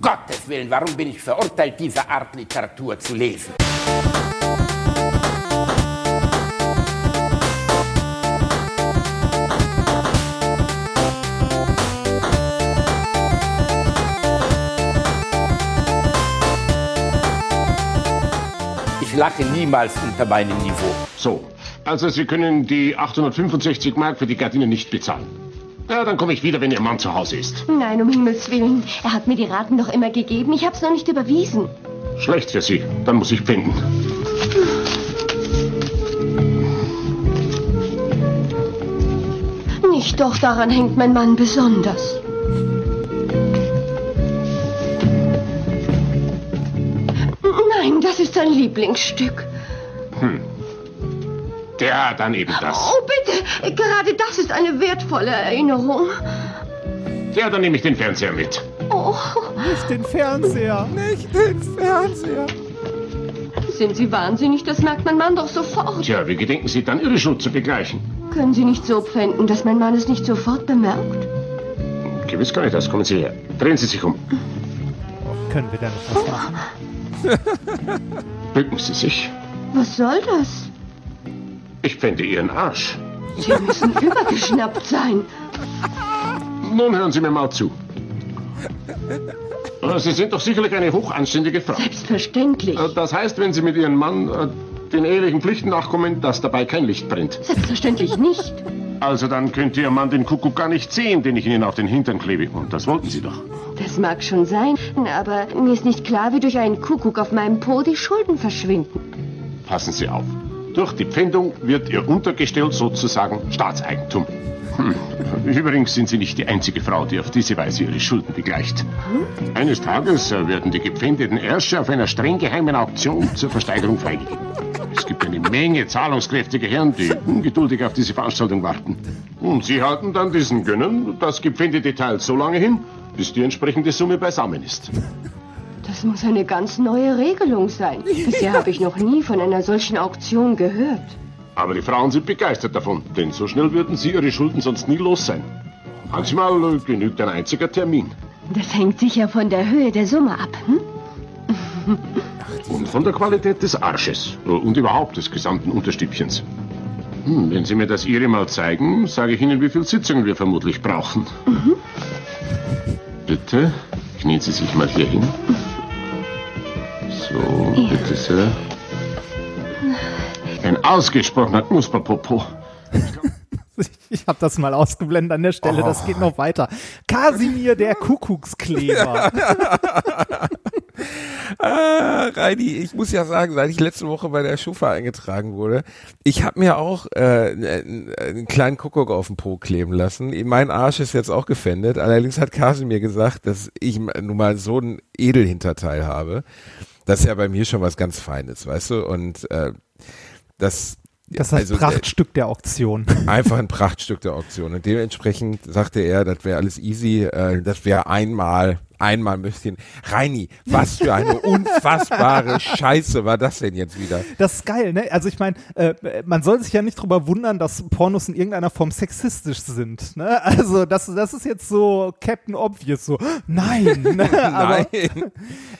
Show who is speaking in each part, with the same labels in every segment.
Speaker 1: Gottes Willen, warum bin ich verurteilt, diese Art Literatur zu lesen? Ich lache niemals unter meinem Niveau.
Speaker 2: So, also Sie können die 865 Mark für die Gardine nicht bezahlen. Ja, dann komme ich wieder, wenn Ihr Mann zu Hause ist.
Speaker 3: Nein, um Himmels Willen. Er hat mir die Raten doch immer gegeben. Ich hab's noch nicht überwiesen.
Speaker 2: Schlecht für Sie. Dann muss ich pfänden.
Speaker 3: Nicht doch, daran hängt mein Mann besonders. Nein, das ist sein Lieblingsstück.
Speaker 2: Ja, dann eben das.
Speaker 3: Oh, bitte, gerade das ist eine wertvolle Erinnerung.
Speaker 2: Ja, dann nehme ich den Fernseher mit.
Speaker 3: Oh,
Speaker 4: Nicht den Fernseher. Nicht den Fernseher.
Speaker 3: sind Sie wahnsinnig? Das merkt mein Mann doch sofort.
Speaker 2: Tja, wie gedenken Sie dann Ihre Schuld zu begleichen?
Speaker 3: Können Sie nicht so pfänden, dass mein Mann es nicht sofort bemerkt?
Speaker 2: Gewiss kann ich das. Kommen Sie her. Drehen Sie sich um.
Speaker 4: Können wir da nicht was machen?
Speaker 2: Bücken Sie sich.
Speaker 3: Was soll das?
Speaker 2: Ich pfände Ihren Arsch.
Speaker 3: Sie müssen übergeschnappt sein.
Speaker 2: Nun hören Sie mir mal zu. Äh, Sie sind doch sicherlich eine hochanständige Frau.
Speaker 3: Selbstverständlich.
Speaker 2: Äh, Das heißt, wenn Sie mit Ihrem Mann äh, den ehelichen Pflichten nachkommen, dass dabei kein Licht brennt.
Speaker 3: Selbstverständlich nicht.
Speaker 2: Also dann könnte Ihr Mann den Kuckuck gar nicht sehen, den ich Ihnen auf den Hintern klebe. Und das wollten Sie doch.
Speaker 3: Das mag schon sein, aber mir ist nicht klar, wie durch einen Kuckuck auf meinem Po die Schulden verschwinden.
Speaker 2: Passen Sie auf. Durch die Pfändung wird Ihr Untergestell sozusagen Staatseigentum. Hm. Übrigens sind Sie nicht die einzige Frau, die auf diese Weise ihre Schulden begleicht. Eines Tages äh, werden die gepfändeten Ärsche auf einer streng geheimen Auktion zur Versteigerung freigegeben. Es gibt eine Menge zahlungskräftige Herren, die ungeduldig auf diese Veranstaltung warten. Und sie halten dann diesen Gönnen das gepfändete Teil so lange hin, bis die entsprechende Summe beisammen ist.
Speaker 3: Das muss eine ganz neue Regelung sein. Bisher habe ich noch nie von einer solchen Auktion gehört.
Speaker 2: Aber die Frauen sind begeistert davon, denn so schnell würden sie ihre Schulden sonst nie los sein. Manchmal äh, genügt ein einziger Termin.
Speaker 3: Das hängt sicher von der Höhe der Summe ab. Hm?
Speaker 2: Und von der Qualität des Arsches äh, und überhaupt des gesamten Unterstübchens. Hm, wenn Sie mir das Ihre mal zeigen, sage ich Ihnen, wie viele Sitzungen wir vermutlich brauchen. Bitte, knien Sie sich mal hier hin. So, bitte sehr. Ein ausgesprochener Knusperpopo.
Speaker 4: Ich habe das mal ausgeblendet an der Stelle, das geht noch weiter. Kasimir, der Kuckuckskleber.
Speaker 5: Ah, Reini, ich muss ja sagen, seit ich letzte Woche bei der Schufa eingetragen wurde, ich habe mir auch äh, einen, einen kleinen Kuckuck auf den Po kleben lassen. Mein Arsch ist jetzt auch gefändet. Allerdings hat Kasimir gesagt, dass ich nun mal so ein Edelhinterteil habe. Das ist ja bei mir schon was ganz Feines, weißt du? Und äh, das
Speaker 4: Das ist das
Speaker 5: also, äh,
Speaker 4: Prachtstück der Auktion.
Speaker 5: Einfach ein Prachtstück der Auktion. Und dementsprechend sagte er, das wäre alles easy, äh, das wäre einmal, einmal möchte ihn. Reini, was für eine unfassbare Scheiße war das denn jetzt wieder?
Speaker 4: Das ist geil, ne? Also ich meine, äh, man soll sich ja nicht drüber wundern, dass Pornos in irgendeiner Form sexistisch sind. Ne? Also das, das ist jetzt so Captain Obvious, so nein. Ne? Aber,
Speaker 5: Nein.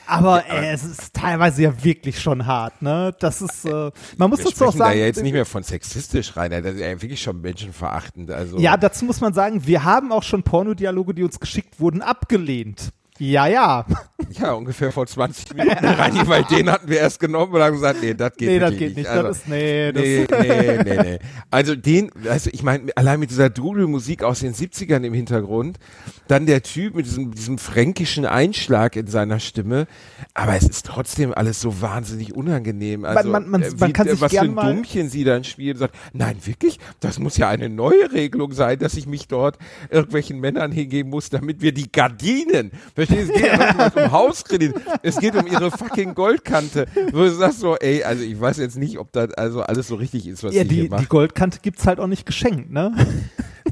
Speaker 4: aber äh, es ist teilweise ja wirklich schon hart. Ne? Das ist, äh, man muss
Speaker 5: Wir
Speaker 4: dazu auch
Speaker 5: sprechen da
Speaker 4: sagen.
Speaker 5: ja jetzt nicht mehr von sexistisch rein, das ist ja wirklich schon menschenverachtend. Also
Speaker 4: Ja, dazu muss man sagen, wir haben auch schon Pornodialoge, die uns geschickt wurden, abgelehnt. Ja, ja.
Speaker 5: Ja, ungefähr vor 20 Minuten, Reini, weil den hatten wir erst genommen und haben gesagt, nee, das geht
Speaker 4: Nee, das geht nicht.
Speaker 5: Also,
Speaker 4: Das ist, nee, das
Speaker 5: nee, nee, nee, nee. Also den, also ich meine, allein mit dieser Dudelmusik aus den 70ern im Hintergrund, dann der Typ mit diesem, diesem fränkischen Einschlag in seiner Stimme, aber es ist trotzdem alles so wahnsinnig unangenehm. Also,
Speaker 4: man- man-
Speaker 5: äh,
Speaker 4: man kann sich
Speaker 5: was für
Speaker 4: gern
Speaker 5: ein
Speaker 4: mal-
Speaker 5: Dummchen sie dann spielt und sagt, nein, wirklich? Das muss ja eine neue Regelung sein, dass ich mich dort irgendwelchen Männern hingeben muss, damit wir die Gardinen, verstehst es geht ja nicht um Hauskredit, es geht um ihre fucking Goldkante, wo du sagst so, ey, also ich weiß jetzt nicht, ob das also alles so richtig ist, was
Speaker 4: ja,
Speaker 5: sie
Speaker 4: die,
Speaker 5: hier
Speaker 4: die
Speaker 5: macht.
Speaker 4: Goldkante gibt's halt auch nicht geschenkt, ne?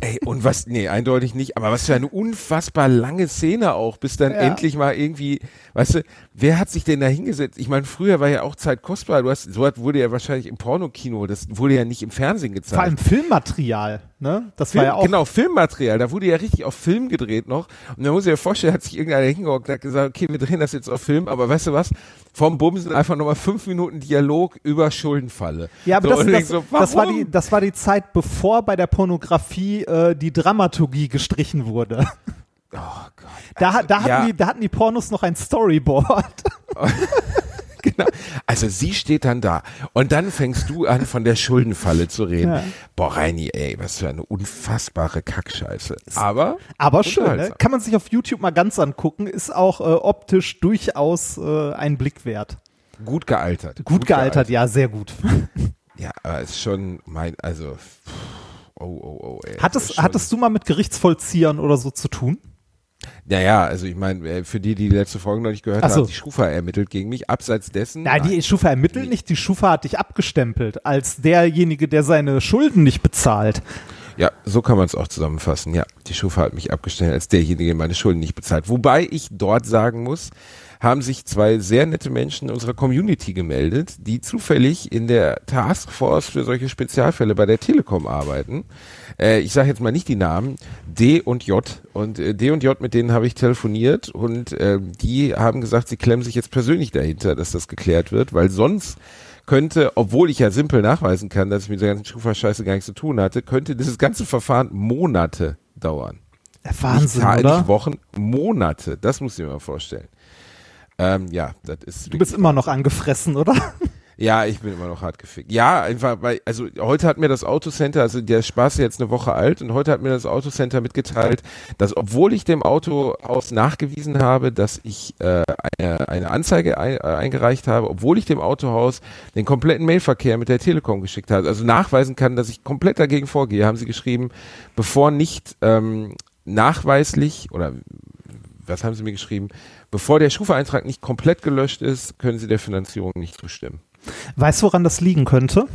Speaker 5: Ey, und was, nee, eindeutig nicht, aber was für eine unfassbar lange Szene auch, bis dann
Speaker 4: Ja.
Speaker 5: endlich mal irgendwie, weißt du, wer hat sich denn da hingesetzt? Ich meine, früher war ja auch Zeit kostbar, du hast, so hat, wurde ja wahrscheinlich im Pornokino, das wurde ja nicht im Fernsehen gezeigt.
Speaker 4: Vor allem Filmmaterial. Ne? Das
Speaker 5: Film,
Speaker 4: war ja auch.
Speaker 5: Genau, Filmmaterial. Da wurde ja richtig auf Film gedreht noch. Und da muss ich mir vorstellen, hat sich irgendeiner hingehockt und hat gesagt, okay, wir drehen das jetzt auf Film, aber weißt du was? Vom Bumm sind einfach nochmal fünf Minuten Dialog über Schuldenfalle.
Speaker 4: Ja, aber
Speaker 5: so,
Speaker 4: das, das,
Speaker 5: so,
Speaker 4: das, war die, das war die Zeit, bevor bei der Pornografie äh, die Dramaturgie gestrichen wurde.
Speaker 5: Oh Gott.
Speaker 4: Da,
Speaker 5: Also,
Speaker 4: da, hatten
Speaker 5: ja.
Speaker 4: die, da hatten die Pornos noch ein Storyboard.
Speaker 5: Genau. Also sie steht dann da und dann fängst du an, von der Schuldenfalle zu reden.
Speaker 4: Ja.
Speaker 5: Boah, Reini, ey, was für eine unfassbare Kackscheiße. Aber,
Speaker 4: Aber schön, ne? Kann man sich auf YouTube mal ganz angucken, ist auch äh, optisch durchaus äh, ein Blick wert.
Speaker 5: gut gealtert.
Speaker 4: Gut, gealtert, ja, sehr gut.
Speaker 5: Ja, aber ist schon mein, also, pff, oh, oh, oh, ey.
Speaker 4: Hattest, hattest du mal mit Gerichtsvollziehern oder so zu tun?
Speaker 5: Ja, ja, also ich meine, äh, für die, die die letzte Folge noch nicht gehört
Speaker 4: so.
Speaker 5: haben, die Schufa ermittelt gegen mich. Abseits dessen.
Speaker 4: Nein, die Schufa ermittelt nicht, die Schufa hat dich abgestempelt als derjenige, der seine Schulden nicht bezahlt.
Speaker 5: Ja, so kann man es auch zusammenfassen. Ja, die Schufa hat mich abgestellt als derjenige, der meine Schulden nicht bezahlt. Wobei ich dort sagen muss, haben sich zwei sehr nette Menschen unserer Community gemeldet, die zufällig in der Taskforce für solche Spezialfälle bei der Telekom arbeiten. Äh, ich sage jetzt mal nicht die Namen, D und J. Und äh, D und J, mit denen habe ich telefoniert und äh, die haben gesagt, sie klemmen sich jetzt persönlich dahinter, dass das geklärt wird, weil sonst könnte, obwohl ich ja simpel nachweisen kann, dass ich mit der ganzen Schufa-Scheiße gar nichts zu tun hatte, könnte dieses ganze Verfahren Monate dauern.
Speaker 4: Wahnsinn,
Speaker 5: nicht,
Speaker 4: oder?
Speaker 5: nicht Wochen, Monate. Das muss ich mir mal vorstellen. Ähm, ja, das ist.
Speaker 4: Du bist immer noch angefressen, oder?
Speaker 5: Ja, ich bin immer noch hart gefickt. Ja, einfach, weil, also heute hat mir das Autocenter, also der Spaß ist jetzt eine Woche alt und heute hat mir das Autocenter mitgeteilt, dass obwohl ich dem Autohaus nachgewiesen habe, dass ich äh, eine, eine Anzeige ein, äh, eingereicht habe, obwohl ich dem Autohaus den kompletten Mailverkehr mit der Telekom geschickt habe, also nachweisen kann, dass ich komplett dagegen vorgehe, haben sie geschrieben, bevor nicht ähm, nachweislich oder was haben sie mir geschrieben, bevor der Schufa-Eintrag nicht komplett gelöscht ist, können sie der Finanzierung nicht zustimmen.
Speaker 4: Weißt du, woran das liegen könnte?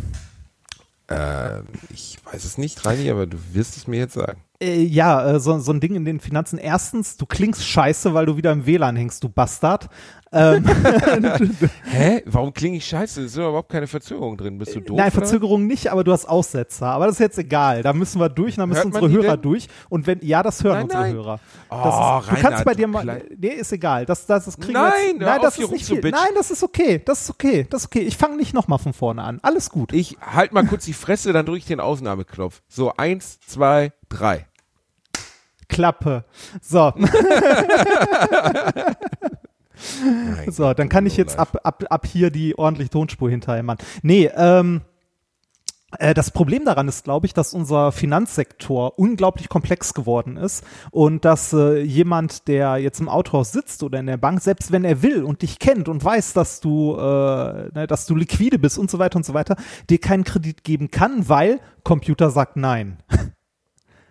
Speaker 5: Ähm, ich weiß es nicht, Reini, aber du wirst es mir jetzt sagen.
Speaker 4: Äh, ja, äh, so, so ein Ding in den Finanzen. Erstens, du klingst scheiße, weil du wieder im WLAN hängst, du Bastard. Ähm,
Speaker 5: Hä? Warum klinge ich scheiße? Ist doch überhaupt keine Verzögerung drin. Bist du doof?
Speaker 4: Nein,
Speaker 5: oder?
Speaker 4: Verzögerung nicht, aber du hast Aussetzer. Aber das ist jetzt egal. Da müssen wir durch, da müssen unsere Hörer
Speaker 5: denn?
Speaker 4: durch. Und wenn, ja, das hören
Speaker 5: Nein,
Speaker 4: unsere
Speaker 5: nein.
Speaker 4: Hörer.
Speaker 5: Oh,
Speaker 4: ist, du
Speaker 5: Reinhard,
Speaker 4: kannst bei
Speaker 5: du
Speaker 4: dir mal, nee, ist egal. Das, das, das kriegen wir
Speaker 5: Nein,
Speaker 4: jetzt, nein, das ist nicht viel.
Speaker 5: bitchen.
Speaker 4: Nein, das ist okay. Das ist okay. Das ist okay. Ich fange nicht nochmal von vorne an. Alles gut.
Speaker 5: Ich halt mal kurz die Fresse, dann drücke ich den Ausnahmeknopf. So, eins, zwei, drei.
Speaker 4: Klappe. So. So, dann kann ich jetzt ab, ab, ab hier die ordentlich Tonspur hinterhämmern. Nee, ähm, äh, das Problem daran ist, glaube ich, dass unser Finanzsektor unglaublich komplex geworden ist und dass äh, jemand, der jetzt im Autohaus sitzt oder in der Bank, selbst wenn er will und dich kennt und weiß, dass du, äh, ne, dass du liquide bist und so weiter und so weiter, dir keinen Kredit geben kann, weil Computer sagt nein.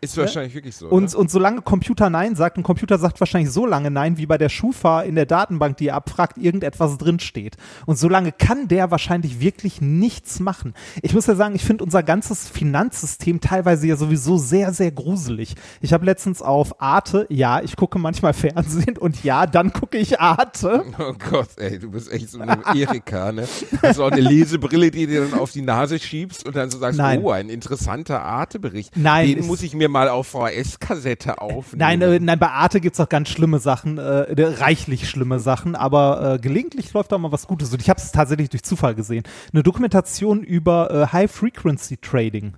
Speaker 5: Ist wahrscheinlich wirklich so.
Speaker 4: Und,
Speaker 5: ne?
Speaker 4: und solange Computer Nein sagt, und Computer sagt wahrscheinlich so lange Nein, wie bei der Schufa in der Datenbank, die er abfragt, irgendetwas drinsteht. Und solange kann der wahrscheinlich wirklich nichts machen. Ich muss ja sagen, ich finde unser ganzes Finanzsystem teilweise ja sowieso sehr, sehr gruselig. Ich habe letztens auf Arte, ja, ich gucke manchmal Fernsehen und ja, dann gucke ich Arte.
Speaker 5: Oh Gott, ey, du bist echt so eine Erika, ne? Du auch eine Lesebrille, die du dann auf die Nase schiebst und dann so sagst,
Speaker 4: Nein.
Speaker 5: oh, ein interessanter Arte-Bericht.
Speaker 4: Nein,
Speaker 5: Den muss ich mir mal auf VHS-Kassette aufnehmen.
Speaker 4: Nein, äh, nein, bei Arte gibt's auch ganz schlimme Sachen, äh, reichlich schlimme Sachen, aber äh, gelegentlich läuft da mal was Gutes. Und ich habe es tatsächlich durch Zufall gesehen. Eine Dokumentation über äh, High-Frequency-Trading.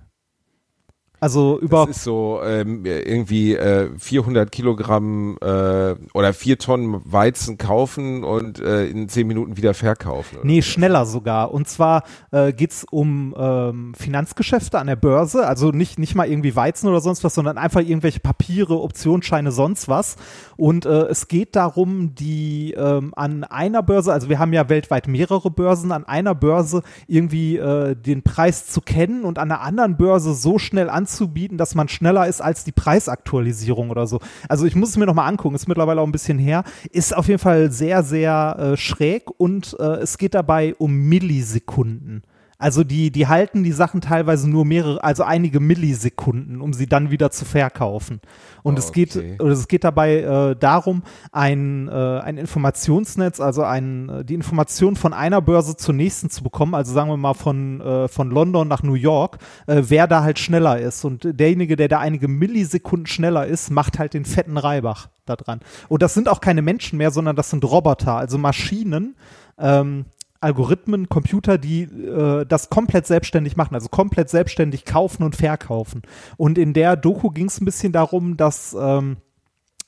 Speaker 4: Also über
Speaker 5: Das ist so ähm, irgendwie äh, 400 Kilogramm äh, oder 4 Tonnen Weizen kaufen und äh, in 10 Minuten wieder verkaufen.
Speaker 4: Nee,
Speaker 5: so.
Speaker 4: schneller sogar. Und zwar äh, geht's um ähm, Finanzgeschäfte an der Börse, also nicht, nicht mal irgendwie Weizen oder sonst was, sondern einfach irgendwelche Papiere, Optionsscheine, sonst was. Und äh, es geht darum, die ähm, an einer Börse, also wir haben ja weltweit mehrere Börsen, an einer Börse irgendwie äh, den Preis zu kennen und an einer anderen Börse so schnell anzubieten, dass man schneller ist als die Preisaktualisierung oder so. Also ich muss es mir nochmal angucken, ist mittlerweile auch ein bisschen her. Ist auf jeden Fall sehr, sehr äh, schräg und äh, es geht dabei um Millisekunden. Also die, die halten die Sachen teilweise nur mehrere, also einige Millisekunden, um sie dann wieder zu verkaufen. Und es geht,
Speaker 5: Okay.
Speaker 4: oder es geht dabei äh, darum, ein, äh, ein Informationsnetz, also ein, äh, die Information von einer Börse zur nächsten zu bekommen, also sagen wir mal von, äh, von London nach New York, äh, wer da halt schneller ist. Und derjenige, der da einige Millisekunden schneller ist, macht halt den fetten Reibach da dran. Und das sind auch keine Menschen mehr, sondern das sind Roboter, also Maschinen, ähm, Algorithmen, Computer, die äh, das komplett selbstständig machen, also komplett selbstständig kaufen und verkaufen. Und in der Doku ging es ein bisschen darum, dass ähm,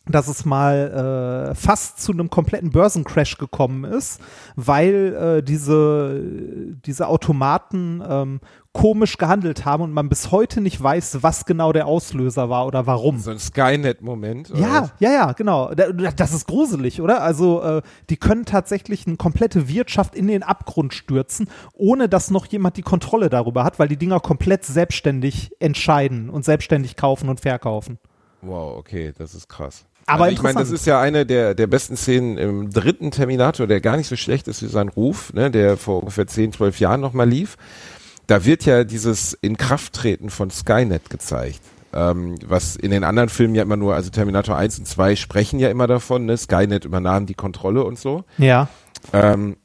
Speaker 4: dass es mal äh, fast zu einem kompletten Börsencrash gekommen ist, weil äh, diese, diese Automaten ähm, komisch gehandelt haben und man bis heute nicht weiß, was genau der Auslöser war oder warum.
Speaker 5: So ein Skynet-Moment.
Speaker 4: Ja, ja, ja, genau. Da- Das ist gruselig, oder? Also äh, die können tatsächlich eine komplette Wirtschaft in den Abgrund stürzen, ohne dass noch jemand die Kontrolle darüber hat, weil die Dinger komplett selbstständig entscheiden und selbstständig kaufen und verkaufen.
Speaker 5: Wow, okay, das ist krass.
Speaker 4: Aber
Speaker 5: also ich meine, das ist ja eine der, der besten Szenen im dritten Terminator, der gar nicht so schlecht ist wie sein Ruf, ne, der vor ungefähr 10, 12 Jahren nochmal lief. Da wird ja dieses Inkrafttreten von Skynet gezeigt. Ähm, was in den anderen Filmen ja immer nur, also Terminator 1 und 2 sprechen ja immer davon, ne? Skynet übernahm die Kontrolle und so.
Speaker 4: Ja.
Speaker 5: Ähm,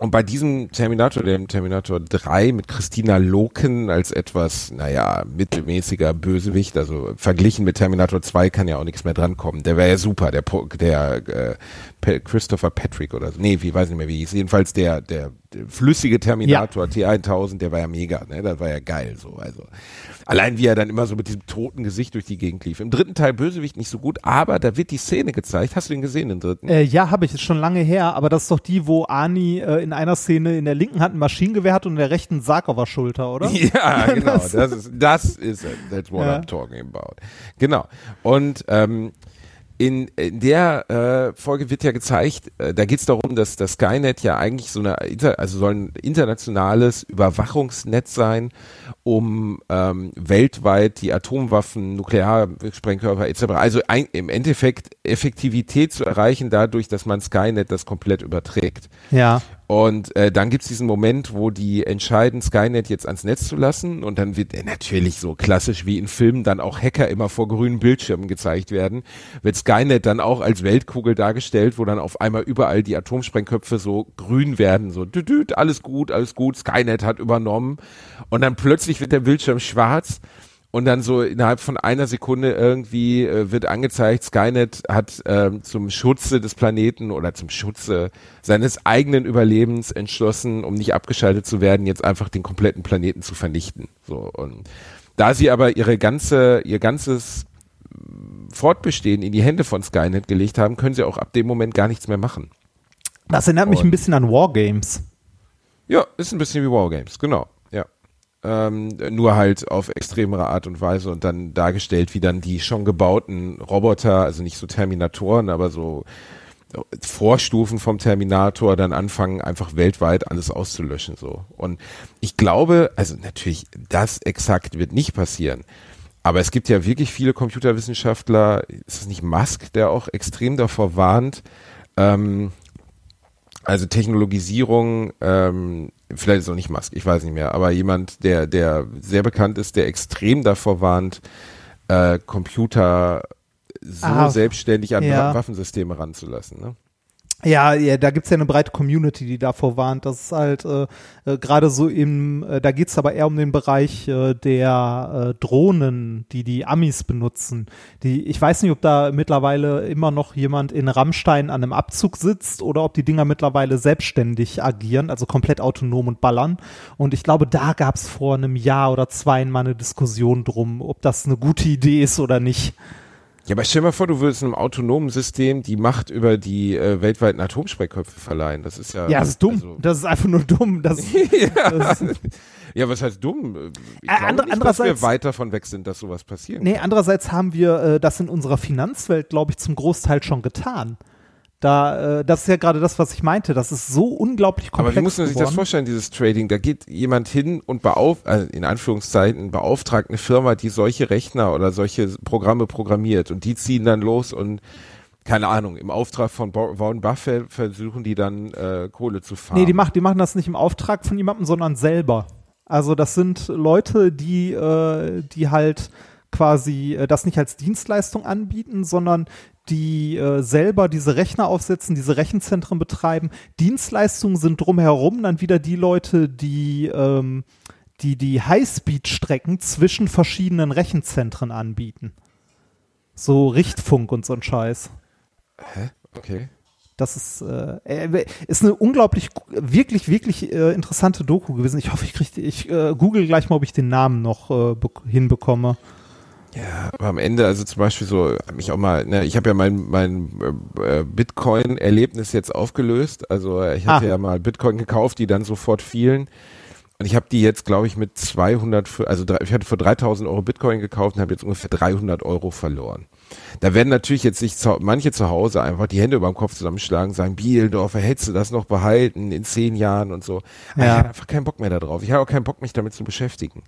Speaker 5: und bei diesem Terminator, dem Terminator 3 mit Christina Loken als etwas, naja, mittelmäßiger Bösewicht, also verglichen mit Terminator 2 kann ja auch nichts mehr drankommen. Der wäre ja super, der, der äh, Christopher Patrick oder so. Nee, wie weiß nicht mehr, wie hieß. Jedenfalls der, der, der flüssige Terminator T1000, der war ja mega, ne? Das war ja geil so. Also allein wie er dann immer so mit diesem toten Gesicht durch die Gegend lief. Im dritten Teil Bösewicht nicht so gut, aber da wird die Szene gezeigt. Hast du den gesehen, den dritten?
Speaker 4: Äh, ja, habe ich, ist schon lange her, aber das ist doch die, wo Ani äh, in einer Szene in der linken Hand ein Maschinengewehr hat und in der rechten einen Sarg auf der Schulter, oder?
Speaker 5: Ja, genau.
Speaker 4: Das-
Speaker 5: Das ist, das ist it. That's what
Speaker 4: Ja.
Speaker 5: I'm talking about. Genau. Und ähm, in, in der äh, Folge wird ja gezeigt, äh, da geht es darum, dass das Skynet ja eigentlich so eine, also soll ein internationales Überwachungsnetz sein, um ähm, weltweit die Atomwaffen, Nuklearsprengkörper etc., also ein, im Endeffekt Effektivität zu erreichen, dadurch, dass man Skynet das komplett überträgt.
Speaker 4: Ja.
Speaker 5: Und äh, dann gibt's diesen Moment, wo die entscheiden, Skynet jetzt ans Netz zu lassen. Und dann wird äh, natürlich so klassisch wie in Filmen dann auch Hacker immer vor grünen Bildschirmen gezeigt werden. Wird Skynet dann auch als Weltkugel dargestellt, wo dann auf einmal überall die Atomsprengköpfe so grün werden. So, düt, düt, alles gut, alles gut, Skynet hat übernommen. Und dann plötzlich wird der Bildschirm schwarz. Und dann so innerhalb von einer Sekunde irgendwie äh, wird angezeigt, Skynet hat ähm, zum Schutze des Planeten oder zum Schutze seines eigenen Überlebens entschlossen, um nicht abgeschaltet zu werden, jetzt einfach den kompletten Planeten zu vernichten. So und da sie aber ihre ganze, ihr ganzes Fortbestehen in die Hände von Skynet gelegt haben, können sie auch ab dem Moment gar nichts mehr machen.
Speaker 4: Das erinnert mich
Speaker 5: Und-
Speaker 4: ein bisschen an Wargames.
Speaker 5: Ja, ist ein bisschen wie Wargames, genau. Ähm, nur halt auf extremere Art und Weise und dann dargestellt, wie dann die schon gebauten Roboter, also nicht so Terminatoren, aber so Vorstufen vom Terminator dann anfangen, einfach weltweit alles auszulöschen, so. Und ich glaube, also natürlich, das exakt wird nicht passieren. Aber es gibt ja wirklich viele Computerwissenschaftler, ist es nicht Musk, der auch extrem davor warnt, ähm, also Technologisierung, ähm, vielleicht ist es auch nicht Musk, ich weiß nicht mehr, aber jemand, der, der sehr bekannt ist, der extrem davor warnt, äh, Computer so
Speaker 4: Ah,
Speaker 5: selbstständig an
Speaker 4: ja.
Speaker 5: Waffensysteme ranzulassen. Ne?
Speaker 4: Ja, ja, da gibt's ja eine breite Community, die davor warnt. Das ist halt äh, äh, gerade so im, äh, da geht's aber eher um den Bereich äh, der äh, Drohnen, die die Amis benutzen. Die, ich weiß nicht, ob da mittlerweile immer noch jemand in Rammstein an einem Abzug sitzt oder ob die Dinger mittlerweile selbstständig agieren, also komplett autonom und ballern. Und ich glaube, da gab's vor einem Jahr oder zwei mal eine Diskussion drum, ob das eine gute Idee ist oder nicht.
Speaker 5: Ja, aber stell mal vor, du würdest einem autonomen System die Macht über die äh, weltweiten Atomsprengköpfe verleihen. Das ist ja.
Speaker 4: Ja, das ist dumm.
Speaker 5: Also,
Speaker 4: das ist einfach nur dumm. Das, das ist,
Speaker 5: ja, was heißt dumm? Ich
Speaker 4: Äh,
Speaker 5: glaube
Speaker 4: andre-
Speaker 5: nicht, dass wir weit davon weg sind, dass sowas passieren
Speaker 4: Nee, andererseits haben wir äh, das in unserer Finanzwelt, glaube ich, zum Großteil schon getan. Da, äh, das ist ja gerade das, was ich meinte. Das ist so unglaublich komplex
Speaker 5: Aber wie muss man sich das
Speaker 4: geworden.
Speaker 5: vorstellen, dieses Trading? Da geht jemand hin und beauf also in Anführungszeichen beauftragt eine Firma, die solche Rechner oder solche Programme programmiert und die ziehen dann los und keine Ahnung, im Auftrag von Warren Buffett versuchen die dann äh, Kohle zu fahren.
Speaker 4: Nee, die, macht, die machen das nicht im Auftrag von jemandem, sondern selber. Also das sind Leute, die, äh, die halt quasi äh, das nicht als Dienstleistung anbieten, sondern die äh, selber diese Rechner aufsetzen, diese Rechenzentren betreiben. Dienstleistungen sind drumherum dann wieder die Leute, die ähm, die, die Highspeed-Strecken zwischen verschiedenen Rechenzentren anbieten. So Richtfunk und so ein Scheiß.
Speaker 5: okay.
Speaker 4: Das ist, äh, äh, ist eine unglaublich, wirklich, wirklich äh, interessante Doku gewesen. Ich hoffe, ich kriege, ich äh, google gleich mal, ob ich den Namen noch äh, bek- hinbekomme.
Speaker 5: Ja, aber am Ende, also zum Beispiel so, mich auch mal, ne, ich habe ja mein, mein äh, Bitcoin-Erlebnis jetzt aufgelöst. Also äh, ich hatte
Speaker 4: Ah.
Speaker 5: ja mal Bitcoin gekauft, die dann sofort fielen. Und ich habe die jetzt, glaube ich, mit 200, für- also ich hatte für 3000 Euro Bitcoin gekauft und habe jetzt ungefähr 300 Euro verloren. Da werden natürlich jetzt sich manche zu Hause einfach die Hände über dem Kopf zusammenschlagen, sagen, Bielendorfer, hättest du das noch behalten in zehn Jahren und so.
Speaker 4: Ja.
Speaker 5: Ich habe einfach keinen Bock mehr darauf. Ich habe auch keinen Bock, mich damit zu beschäftigen.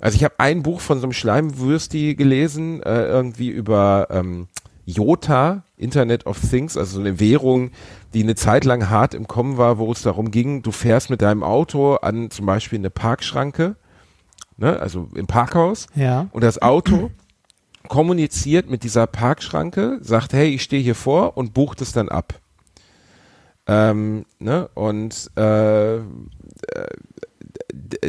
Speaker 5: Also ich habe ein Buch von so einem Schleimwürsti gelesen, äh, irgendwie über ähm, Jota, Internet of Things, also so eine Währung, die eine Zeit lang hart im Kommen war, wo es darum ging, du fährst mit deinem Auto an zum Beispiel eine Parkschranke, ne, also im Parkhaus,
Speaker 4: Ja.
Speaker 5: und das Auto kommuniziert mit dieser Parkschranke, sagt, hey, ich stehe hier vor und bucht es dann ab. Ähm, ne? Und äh, äh,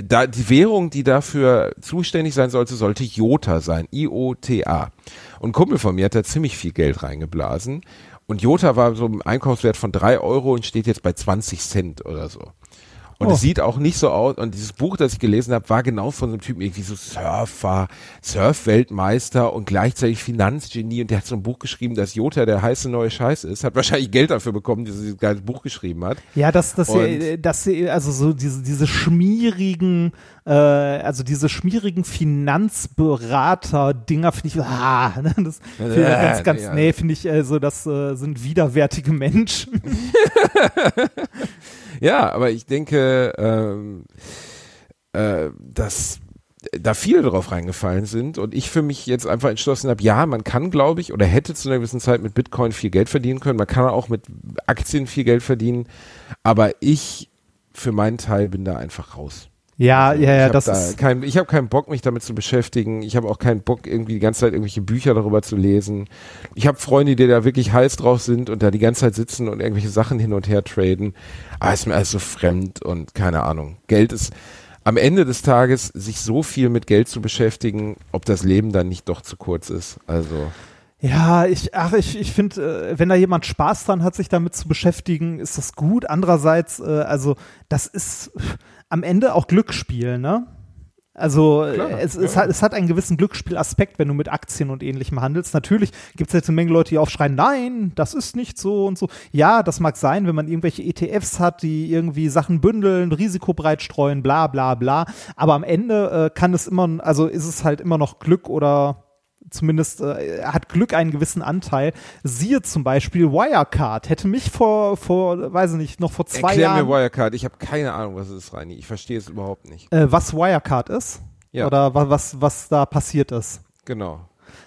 Speaker 5: da die Währung, die dafür zuständig sein sollte, sollte Jota sein, I-O-T-A. Und ein Kumpel von mir hat da ziemlich viel Geld reingeblasen. Und Jota war so im Einkaufswert von drei Euro und steht jetzt bei 20 Cent oder so. Und
Speaker 4: Oh.
Speaker 5: es sieht auch nicht so aus. Und dieses Buch, das ich gelesen habe, war genau von so einem Typen irgendwie so Surfer, Surf-Weltmeister und gleichzeitig Finanzgenie. Und der hat so ein Buch geschrieben, dass Jota der heiße neue Scheiß ist. Hat wahrscheinlich Geld dafür bekommen, dass er dieses geile Buch geschrieben hat.
Speaker 4: Ja, das, das, das, also so diese, diese schmierigen, äh, also diese schmierigen Finanzberater-Dinger finde ich, ah, ne, das finde ich
Speaker 5: Äh,
Speaker 4: ganz, ganz,
Speaker 5: ja.
Speaker 4: nee, finde ich, also das äh, sind widerwärtige Menschen.
Speaker 5: Ja, aber ich denke, ähm, äh, dass da viele drauf reingefallen sind und ich für mich jetzt einfach entschlossen habe, ja, man kann, glaube ich, oder hätte zu einer gewissen Zeit mit Bitcoin viel Geld verdienen können, man kann auch mit Aktien viel Geld verdienen, aber ich für meinen Teil bin da einfach raus.
Speaker 4: Ja, ja,
Speaker 5: ich
Speaker 4: ja,
Speaker 5: hab
Speaker 4: das
Speaker 5: da
Speaker 4: ist,
Speaker 5: kein, ich habe keinen Bock, mich damit zu beschäftigen. Ich habe auch keinen Bock, irgendwie die ganze Zeit irgendwelche Bücher darüber zu lesen. Ich habe Freunde, die da wirklich heiß drauf sind und da die ganze Zeit sitzen und irgendwelche Sachen hin und her traden. Aber ist mir alles so fremd und keine Ahnung. Geld ist am Ende des Tages, sich so viel mit Geld zu beschäftigen, ob das Leben dann nicht doch zu kurz ist. Also,
Speaker 4: Ja, ich, ach, ich, ich finde, äh, wenn da jemand Spaß dran hat, sich damit zu beschäftigen, ist das gut. Andererseits, äh, also, das ist am Ende auch Glücksspiel, ne? Also
Speaker 5: Klar,
Speaker 4: äh, es,
Speaker 5: ja.
Speaker 4: es, hat, es hat einen gewissen Glücksspielaspekt, wenn du mit Aktien und ähnlichem handelst. Natürlich gibt es jetzt eine Menge Leute, die aufschreien, nein, das ist nicht so und so. Ja, das mag sein, wenn man irgendwelche ETFs hat, die irgendwie Sachen bündeln, risikobreit streuen, bla bla bla. Aber am Ende äh, kann es immer, also ist es halt immer noch Glück oder zumindest äh, hat Glück einen gewissen Anteil. Siehe zum Beispiel Wirecard. Hätte mich vor, vor, weiß ich nicht, noch vor zwei
Speaker 5: erklär
Speaker 4: Jahren.
Speaker 5: mir Wirecard. Ich habe keine Ahnung, was es ist, Reini. Ich verstehe es überhaupt nicht.
Speaker 4: äh, was Wirecard ist?
Speaker 5: Ja.
Speaker 4: Oder wa was, was da passiert ist?
Speaker 5: Genau.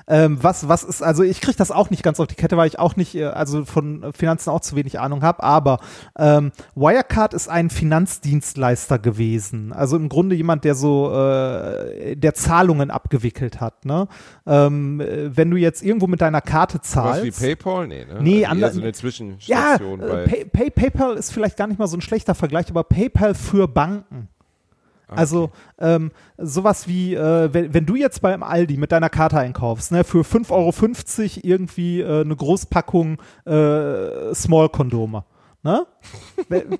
Speaker 4: Ähm, was, was ist, also ich kriege das auch nicht ganz auf die Kette, weil ich auch nicht, äh, also von Finanzen auch zu wenig Ahnung habe, aber ähm, Wirecard ist ein Finanzdienstleister gewesen. Also im Grunde jemand, der so, äh, der Zahlungen abgewickelt hat. Ne? Ähm, äh, wenn du jetzt irgendwo mit deiner Karte
Speaker 5: Was
Speaker 4: zahlst.
Speaker 5: wie PayPal? Nee, ne?
Speaker 4: Nee,
Speaker 5: also eher
Speaker 4: ander-
Speaker 5: so eine
Speaker 4: Ja,
Speaker 5: Zwischenstation
Speaker 4: äh,
Speaker 5: bei.
Speaker 4: Pay, Pay, PayPal ist vielleicht gar nicht mal so ein schlechter Vergleich, aber PayPal für Banken.
Speaker 5: Ah,
Speaker 4: Also ähm, sowas wie, äh, wenn, wenn du jetzt beim Aldi mit deiner Karte einkaufst, ne, für 5,50 Euro irgendwie äh, eine Großpackung äh, Small-Kondome. Ne?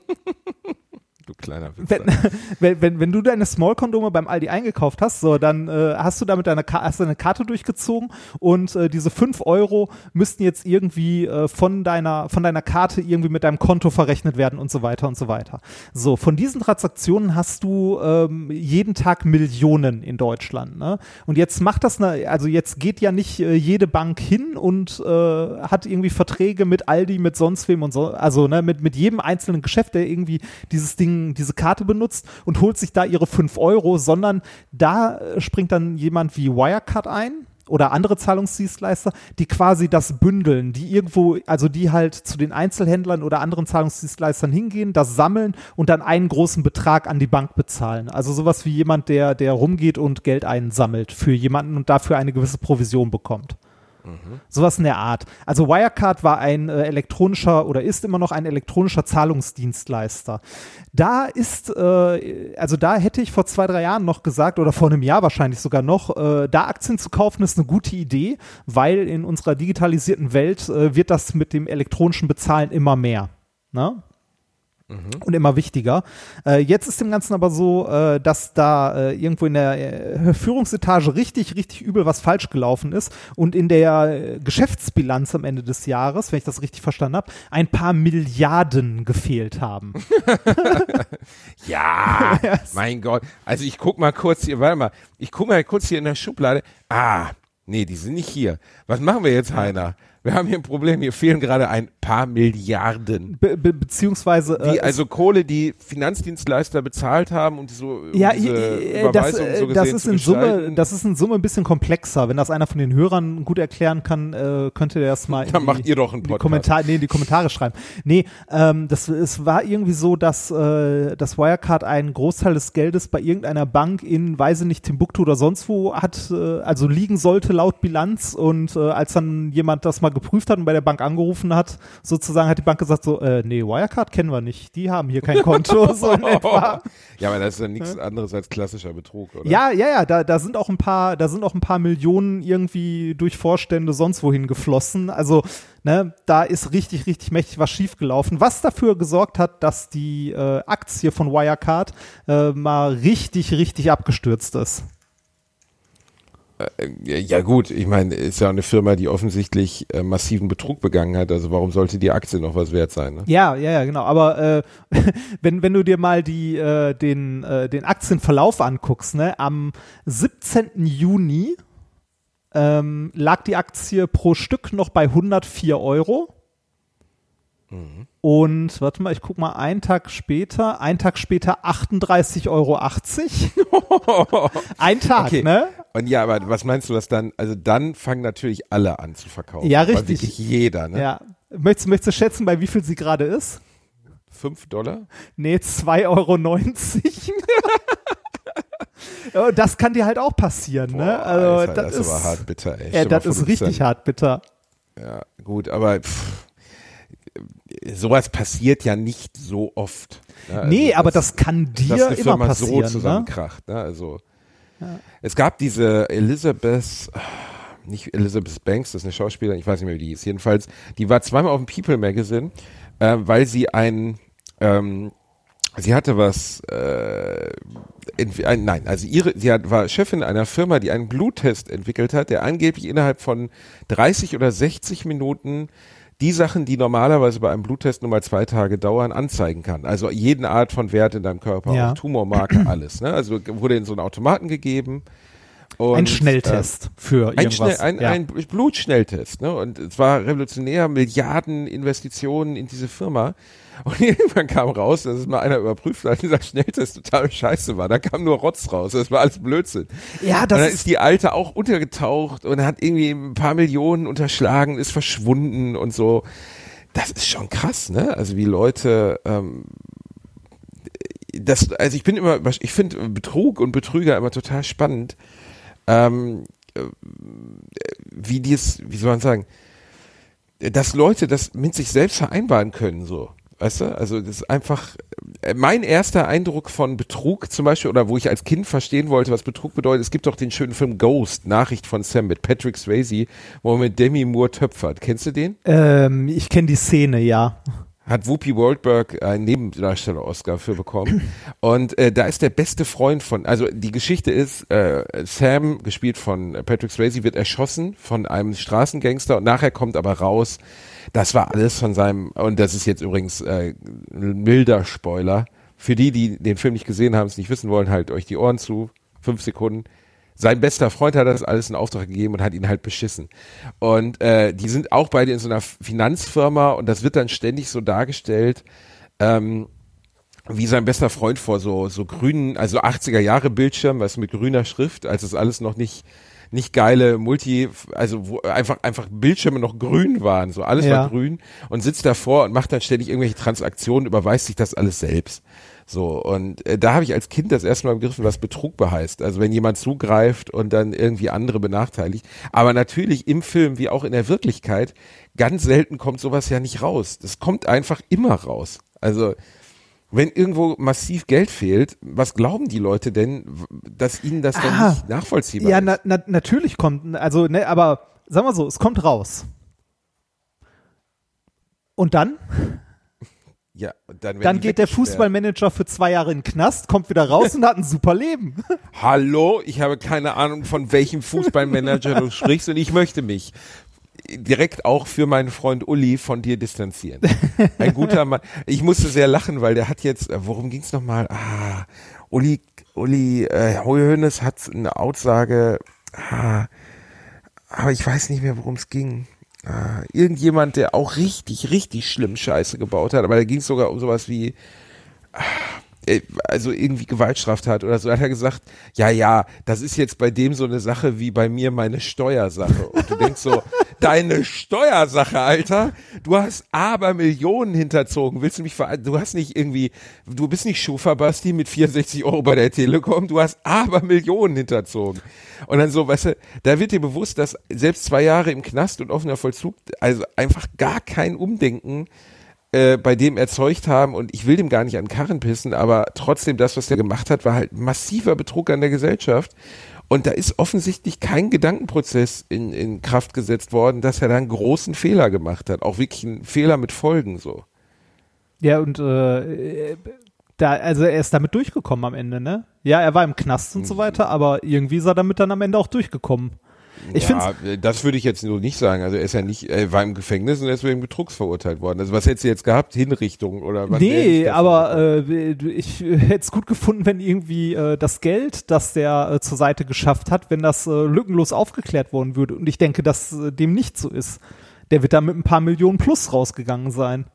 Speaker 5: Du kleiner Witz.
Speaker 4: wenn, wenn, wenn, wenn du deine Small-Kondome beim Aldi eingekauft hast, so, dann äh, hast du damit deine, hast deine Karte durchgezogen und äh, diese 5 Euro müssten jetzt irgendwie äh, von, deiner, von deiner Karte irgendwie mit deinem Konto verrechnet werden und so weiter und so weiter. So, von diesen Transaktionen hast du ähm, jeden Tag Millionen in Deutschland. Ne? Und jetzt macht das, eine, also jetzt geht ja nicht äh, jede Bank hin und äh, hat irgendwie Verträge mit Aldi, mit sonst wem und so, also ne, mit, mit jedem einzelnen Geschäft, der irgendwie dieses Ding, diese Karte benutzt und holt sich da ihre 5 Euro, sondern da äh, springt dann jemand wie Wirecard ein oder andere Zahlungsdienstleister, die quasi das bündeln, die irgendwo, also die halt zu den Einzelhändlern oder anderen Zahlungsdienstleistern hingehen, das sammeln und dann einen großen Betrag an die Bank bezahlen. Also sowas wie jemand, der, der rumgeht und Geld einsammelt für jemanden und dafür eine gewisse Provision bekommt. Sowas in der Art. Also Wirecard war ein äh, elektronischer oder ist immer noch ein elektronischer Zahlungsdienstleister. Da ist, äh, also da hätte ich vor zwei, drei Jahren noch gesagt, oder vor einem Jahr wahrscheinlich sogar noch, äh, da Aktien zu kaufen ist eine gute Idee, weil in unserer digitalisierten Welt äh, wird das mit dem elektronischen Bezahlen immer mehr. Ne? Und immer wichtiger. Äh, jetzt ist dem Ganzen aber so, äh, dass da äh, irgendwo in der äh, Führungsetage richtig, richtig übel was falsch gelaufen ist und in der äh, Geschäftsbilanz am Ende des Jahres, wenn ich das richtig verstanden habe, ein paar Milliarden gefehlt haben.
Speaker 5: Ja, mein Gott. Also ich guck mal kurz hier, warte mal, ich guck mal kurz hier in der Schublade. Ah, nee, die sind nicht hier. Was machen wir jetzt, Heiner? Wir haben hier ein Problem, hier fehlen gerade ein paar Milliarden.
Speaker 4: Be be beziehungsweise
Speaker 5: Die,
Speaker 4: äh,
Speaker 5: also Kohle, die Finanzdienstleister bezahlt haben und so um
Speaker 4: Ja,
Speaker 5: diese
Speaker 4: äh, das, äh,
Speaker 5: so
Speaker 4: das ist in Summe,
Speaker 5: gestalten.
Speaker 4: das ist in Summe ein bisschen komplexer. Wenn das einer von den Hörern gut erklären kann, äh, könnte der das mal in
Speaker 5: Dann
Speaker 4: die,
Speaker 5: macht ihr doch einen
Speaker 4: die
Speaker 5: Podcast.
Speaker 4: Kommentar, nee, in die Kommentare schreiben. Nee, ähm, das, es war irgendwie so, dass, äh, dass Wirecard einen Großteil des Geldes bei irgendeiner Bank in, weiß ich nicht, Timbuktu oder sonst wo hat, äh, also liegen sollte laut Bilanz und äh, als dann jemand das mal geprüft hat und bei der Bank angerufen hat, sozusagen hat die Bank gesagt so, äh, nee, Wirecard kennen wir nicht, die haben hier kein Konto, so in etwa.
Speaker 5: Ja, aber das ist ja nichts anderes als klassischer Betrug, oder?
Speaker 4: Ja, ja, ja, da, da sind auch ein paar, da sind auch ein paar Millionen irgendwie durch Vorstände sonst wohin geflossen. Also, ne, da ist richtig, richtig mächtig was schiefgelaufen, was dafür gesorgt hat, dass die äh, Aktie von Wirecard äh, mal richtig, richtig abgestürzt ist.
Speaker 5: Ja, ja gut, ich meine, ist ja eine Firma, die offensichtlich äh, massiven Betrug begangen hat. Also warum sollte die Aktie noch was wert sein? Ne?
Speaker 4: Ja, ja, ja, genau. Aber äh, wenn, wenn du dir mal die, äh, den, äh, den Aktienverlauf anguckst, ne, am 17. Juni ähm, lag die Aktie pro Stück noch bei 104 Euro. Und warte mal, ich guck mal, einen Tag später, einen Tag später 38,80 Euro. Ein Tag,
Speaker 5: Okay.
Speaker 4: ne?
Speaker 5: Und ja, aber was meinst du, dass dann, also dann fangen natürlich alle an zu verkaufen.
Speaker 4: Ja, richtig.
Speaker 5: Wirklich jeder, ne?
Speaker 4: Ja. Möchtest, möchtest du schätzen, bei wie viel sie gerade ist?
Speaker 5: Fünf Dollar?
Speaker 4: Nee, 2,90 Euro. Ja, das kann dir halt auch passieren, ne?
Speaker 5: Boah,
Speaker 4: Also,
Speaker 5: Alter,
Speaker 4: das,
Speaker 5: das ist aber hart bitter, ey.
Speaker 4: Ja, das ist richtig hart bitter.
Speaker 5: Ja, gut, aber pff, sowas passiert ja nicht so oft. Ne? Also
Speaker 4: nee, aber das kann dir
Speaker 5: dass eine
Speaker 4: immer
Speaker 5: Firma
Speaker 4: passieren,
Speaker 5: so
Speaker 4: ne?
Speaker 5: zusammenkracht. Ne? Also es gab diese Elizabeth, nicht Elizabeth Banks, das ist eine Schauspielerin, ich weiß nicht mehr, wie die ist. Jedenfalls, die war zweimal auf dem People Magazine, äh, weil sie ein ähm, Sie hatte was, äh, ein, nein, also ihre, sie hat, war Chefin einer Firma, die einen Bluttest entwickelt hat, der angeblich innerhalb von 30 oder 60 Minuten die Sachen, die normalerweise bei einem Bluttest nur mal zwei Tage dauern, anzeigen kann. Also jeden Art von Wert in deinem Körper,
Speaker 4: Ja.
Speaker 5: auch Tumormarker, alles. Ne? Also wurde in so einen Automaten gegeben. Und,
Speaker 4: Ein Schnelltest für
Speaker 5: Ein,
Speaker 4: irgendwas.
Speaker 5: Schnell, ein,
Speaker 4: ja.
Speaker 5: ein Blutschnelltest, ne? Und es war revolutionär, Milliarden Investitionen in diese Firma. Und irgendwann kam raus, dass es mal einer überprüft hat, dieser Schnelltest total scheiße war. Da kam nur Rotz raus. Das war alles Blödsinn.
Speaker 4: ja,
Speaker 5: und dann
Speaker 4: das
Speaker 5: ist die Alte auch untergetaucht und hat irgendwie ein paar Millionen unterschlagen, ist verschwunden und so. Das ist schon krass, ne? Also wie Leute, ähm, das, also ich bin immer, ich finde Betrug und Betrüger immer total spannend. Ähm, äh, wie dies, wie soll man sagen, dass Leute das mit sich selbst vereinbaren können, so. Weißt du? Also das ist einfach äh, mein erster Eindruck von Betrug zum Beispiel, oder wo ich als Kind verstehen wollte, was Betrug bedeutet. Es gibt doch den schönen Film Ghost, Nachricht von Sam mit Patrick Swayze, wo er mit Demi Moore töpfert. Kennst du den?
Speaker 4: ähm, ich kenne die Szene, ja.
Speaker 5: Hat Whoopi Goldberg einen Nebendarsteller-Oscar für bekommen. Und äh, da ist der beste Freund von, also die Geschichte ist, äh, Sam, gespielt von Patrick Swayze, wird erschossen von einem Straßengangster und nachher kommt aber raus, das war alles von seinem, und das ist jetzt übrigens äh, ein milder Spoiler. Für die, die den Film nicht gesehen haben, es nicht wissen wollen, halt euch die Ohren zu. Fünf Sekunden. Sein bester Freund hat das alles in Auftrag gegeben und hat ihn halt beschissen. Und äh, die sind auch beide in so einer Finanzfirma und das wird dann ständig so dargestellt, ähm, wie sein bester Freund vor so, so grünen, also 80er Jahre Bildschirm, was mit grüner Schrift, als es alles noch nicht nicht geile Multi, also wo einfach einfach Bildschirme noch grün waren, so alles
Speaker 4: Ja.
Speaker 5: war grün und sitzt davor und macht dann ständig irgendwelche Transaktionen, überweist sich das alles selbst. So, und äh, da habe ich als Kind das erste Mal begriffen, was Betrug heißt. Also wenn jemand zugreift und dann irgendwie andere benachteiligt. Aber natürlich im Film wie auch in der Wirklichkeit, ganz selten kommt sowas ja nicht raus. Das kommt einfach immer raus. Also wenn irgendwo massiv Geld fehlt, was glauben die Leute denn, dass ihnen das dann
Speaker 4: Ah.
Speaker 5: nicht nachvollziehbar
Speaker 4: Ja,
Speaker 5: ist?
Speaker 4: na, na, natürlich kommt, also, ne, aber sagen wir so, es kommt raus. Und dann?
Speaker 5: Ja, dann,
Speaker 4: Dann geht der. Fußballmanager für zwei Jahre in den Knast, kommt wieder raus und hat ein super Leben.
Speaker 5: Hallo, ich habe keine Ahnung, von welchem Fußballmanager du sprichst und ich möchte mich direkt auch für meinen Freund Uli von dir distanzieren. Ein guter Mann. Ich musste sehr lachen, weil der hat jetzt, äh, worum ging's nochmal? Ah, Uli, Uli äh, Hoeneß hat eine Aussage, ah, aber ich weiß nicht mehr, worum es ging. Ah, irgendjemand, der auch richtig, richtig schlimm Scheiße gebaut hat, aber da ging es sogar um sowas wie, äh, also irgendwie Gewaltstraftat oder so, hat er gesagt, ja, ja, das ist jetzt bei dem so eine Sache wie bei mir meine Steuersache. Und du denkst so, deine Steuersache, Alter, du hast aber Millionen hinterzogen. Willst du mich ver du hast nicht irgendwie, du bist nicht Schufa Basti mit 64 Euro bei der Telekom, du hast aber Millionen hinterzogen. Und dann so, weißt du, da wird dir bewusst, dass selbst zwei Jahre im Knast und offener Vollzug, also einfach gar kein Umdenken äh, bei dem erzeugt haben und ich will dem gar nicht an den Karren pissen, aber trotzdem das, was der gemacht hat, war halt massiver Betrug an der Gesellschaft. Und da ist offensichtlich kein Gedankenprozess in, in Kraft gesetzt worden, dass er da einen großen Fehler gemacht hat. Auch wirklich einen Fehler mit Folgen so.
Speaker 4: Ja, und äh, da, also er ist damit durchgekommen am Ende, ne? Ja, er war im Knast und so weiter, aber irgendwie ist er damit dann am Ende auch durchgekommen. Ich
Speaker 5: ja,
Speaker 4: finde
Speaker 5: äh, das würde ich jetzt nur nicht sagen. Also er ist ja nicht, er war im Gefängnis und er ist wegen Betrugs verurteilt worden. Also was hättest du jetzt gehabt? Hinrichtung oder was?
Speaker 4: Nee, aber äh, ich hätte es gut gefunden, wenn irgendwie äh, das Geld, das der äh, zur Seite geschafft hat, wenn das äh, lückenlos aufgeklärt worden würde. Und ich denke, dass äh, dem nicht so ist. Der wird da mit ein paar Millionen plus rausgegangen sein.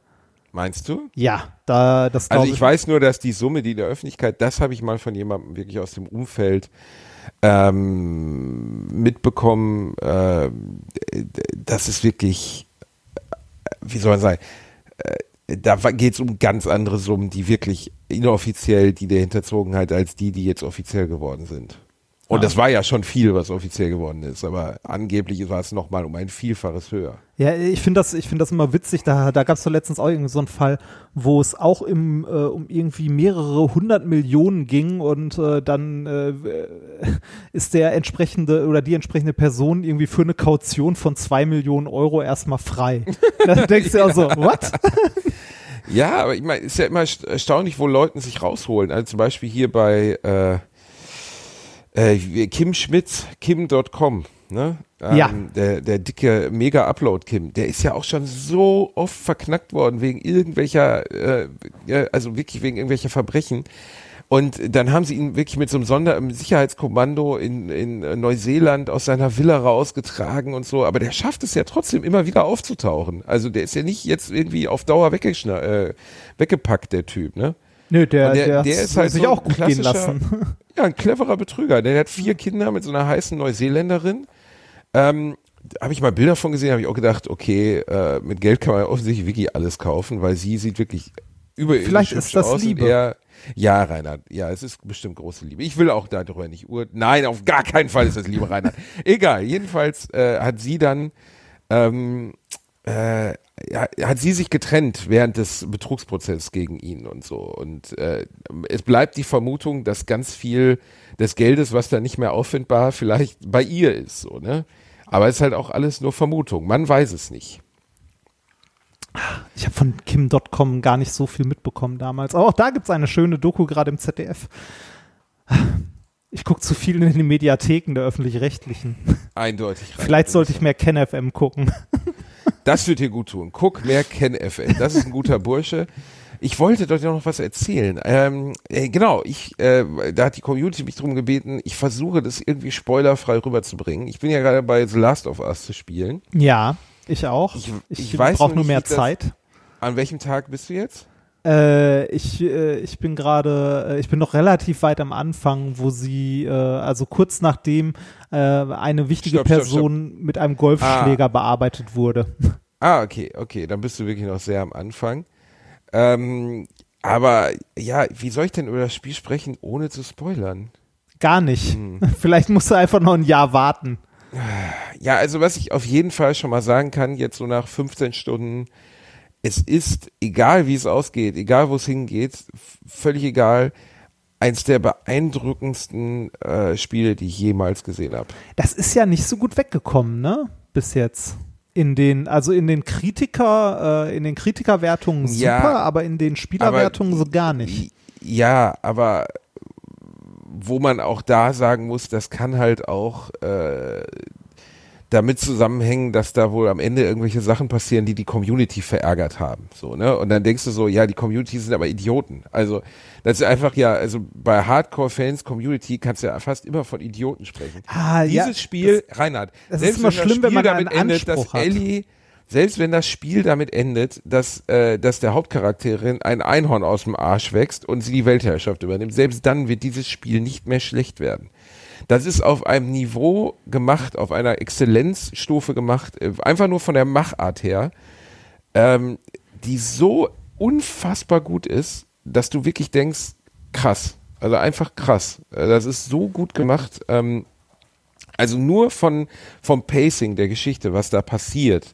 Speaker 5: meinst du?
Speaker 4: Ja, da das
Speaker 5: Also
Speaker 4: glaube
Speaker 5: ich weiß nur, dass die Summe, die in der Öffentlichkeit, das habe ich mal von jemandem wirklich aus dem Umfeld ähm, mitbekommen, äh, das ist wirklich, äh, wie soll man sagen, äh, da geht es um ganz andere Summen, die wirklich inoffiziell, die der hinterzogen hat, als die, die jetzt offiziell geworden sind. Und das war ja schon viel, was offiziell geworden ist, aber angeblich war es nochmal um ein Vielfaches höher.
Speaker 4: Ja, ich finde das, ich finde das immer witzig. Da, da gab es doch letztens auch irgendwie so einen Fall, wo es auch im, äh, um irgendwie mehrere hundert Millionen ging und äh, dann äh, ist der entsprechende oder die entsprechende Person irgendwie für eine Kaution von zwei Millionen Euro erstmal frei. da denkst du auch so, what?
Speaker 5: Ja, aber ich meine, ist ja immer erst- erstaunlich, wo Leuten sich rausholen. Also zum Beispiel hier bei äh, äh, Kim Schmitz, Kim.com, ne? Ähm,
Speaker 4: Ja.
Speaker 5: Der, der dicke Mega-Upload Kim, der ist ja auch schon so oft verknackt worden wegen irgendwelcher, äh, ja, also wirklich wegen irgendwelcher Verbrechen. Und dann haben sie ihn wirklich mit so einem Sonder im Sicherheitskommando in, in Neuseeland aus seiner Villa rausgetragen und so. Aber der schafft es ja trotzdem immer wieder aufzutauchen. Also der ist ja nicht jetzt irgendwie auf Dauer weggeschna äh, weggepackt, der Typ, ne?
Speaker 4: Nö, der, der,
Speaker 5: der-
Speaker 4: hat
Speaker 5: der ist halt
Speaker 4: sich
Speaker 5: so
Speaker 4: auch gut gehen lassen.
Speaker 5: Ja, ein cleverer Betrüger. Der hat vier Kinder mit so einer heißen Neuseeländerin. Ähm, habe ich mal Bilder von gesehen, habe ich auch gedacht, okay, äh, mit Geld kann man offensichtlich wirklich alles kaufen, weil sie sieht wirklich überirdisch
Speaker 4: Vielleicht ist das
Speaker 5: aus
Speaker 4: Liebe.
Speaker 5: Er, ja, Reinhard, ja, es ist bestimmt große Liebe. Ich will auch darüber nicht ur. Nein, auf gar keinen Fall ist das Liebe, Reinhard. Egal, jedenfalls äh, hat sie dann ähm, äh, hat sie sich getrennt während des Betrugsprozesses gegen ihn und so. Und äh, es bleibt die Vermutung, dass ganz viel des Geldes, was da nicht mehr auffindbar, vielleicht bei ihr ist, so, ne? Aber es ist halt auch alles nur Vermutung. Man weiß es nicht.
Speaker 4: Ich habe von Kim.com gar nicht so viel mitbekommen damals. Aber auch da gibt es eine schöne Doku gerade im ZDF. Ich gucke zu viel in den Mediatheken der öffentlich-rechtlichen.
Speaker 5: Eindeutig.
Speaker 4: Vielleicht sollte ich mehr KenFM gucken.
Speaker 5: Das wird dir gut tun. Guck mehr Ken FM. Das ist ein guter Bursche. Ich wollte doch noch was erzählen. Ähm, äh, genau, ich, äh, da hat die Community mich drum gebeten, ich versuche das irgendwie spoilerfrei rüberzubringen. Ich bin ja gerade bei The Last of Us zu spielen.
Speaker 4: Ja, ich auch.
Speaker 5: Ich-
Speaker 4: Ich,
Speaker 5: ich weiß
Speaker 4: brauche nur mehr
Speaker 5: wie das-
Speaker 4: Zeit.
Speaker 5: An welchem Tag bist du jetzt?
Speaker 4: Äh, ich, äh, ich bin gerade, äh, ich bin noch relativ weit am Anfang, wo sie, äh, also kurz nachdem äh, eine wichtige
Speaker 5: Stopp, stopp,
Speaker 4: Person mit einem Golfschläger bearbeitet wurde.
Speaker 5: Ah, okay, okay, dann bist du wirklich noch sehr am Anfang. Ähm, aber ja, wie soll ich denn über das Spiel sprechen, ohne zu spoilern?
Speaker 4: Gar nicht.
Speaker 5: Hm.
Speaker 4: Vielleicht musst du einfach noch ein Jahr warten.
Speaker 5: Ja, also was ich auf jeden Fall schon mal sagen kann, jetzt so nach 15 Stunden, es ist, egal wie es ausgeht, egal wo es hingeht, völlig egal, eins der beeindruckendsten äh, Spiele, die ich jemals gesehen habe.
Speaker 4: Das ist ja nicht so gut weggekommen, ne? Bis jetzt. In den, also in den Kritiker, äh, in den Kritikerwertungen super,
Speaker 5: Ja,
Speaker 4: aber in den Spielerwertungen so gar nicht.
Speaker 5: Ja, aber wo man auch da sagen muss, das kann halt auch äh, damit zusammenhängen, dass da wohl am Ende irgendwelche Sachen passieren, die die Community verärgert haben. So, ne? Und dann denkst du so, ja, die Community sind aber Idioten. Also, das ist einfach ja, also bei Hardcore-Fans, Community kannst du ja fast immer von Idioten sprechen.
Speaker 4: Ah,
Speaker 5: Dieses
Speaker 4: ja,
Speaker 5: Spiel, Reinhard,
Speaker 4: das ist
Speaker 5: selbst
Speaker 4: immer
Speaker 5: wenn das
Speaker 4: schlimm, wenn
Speaker 5: Spiel
Speaker 4: man
Speaker 5: damit endet, dass
Speaker 4: hat.
Speaker 5: Ellie selbst wenn das Spiel damit endet, dass, äh, dass der Hauptcharakterin ein Einhorn aus dem Arsch wächst und sie die Weltherrschaft übernimmt, selbst dann wird dieses Spiel nicht mehr schlecht werden. Das ist auf einem Niveau gemacht, auf einer Exzellenzstufe gemacht, äh, einfach nur von der Machart her, ähm, die so unfassbar gut ist, dass du wirklich denkst, krass. Also einfach krass. Äh, Das ist so gut gemacht. Ähm, also nur von, vom Pacing der Geschichte, was da passiert.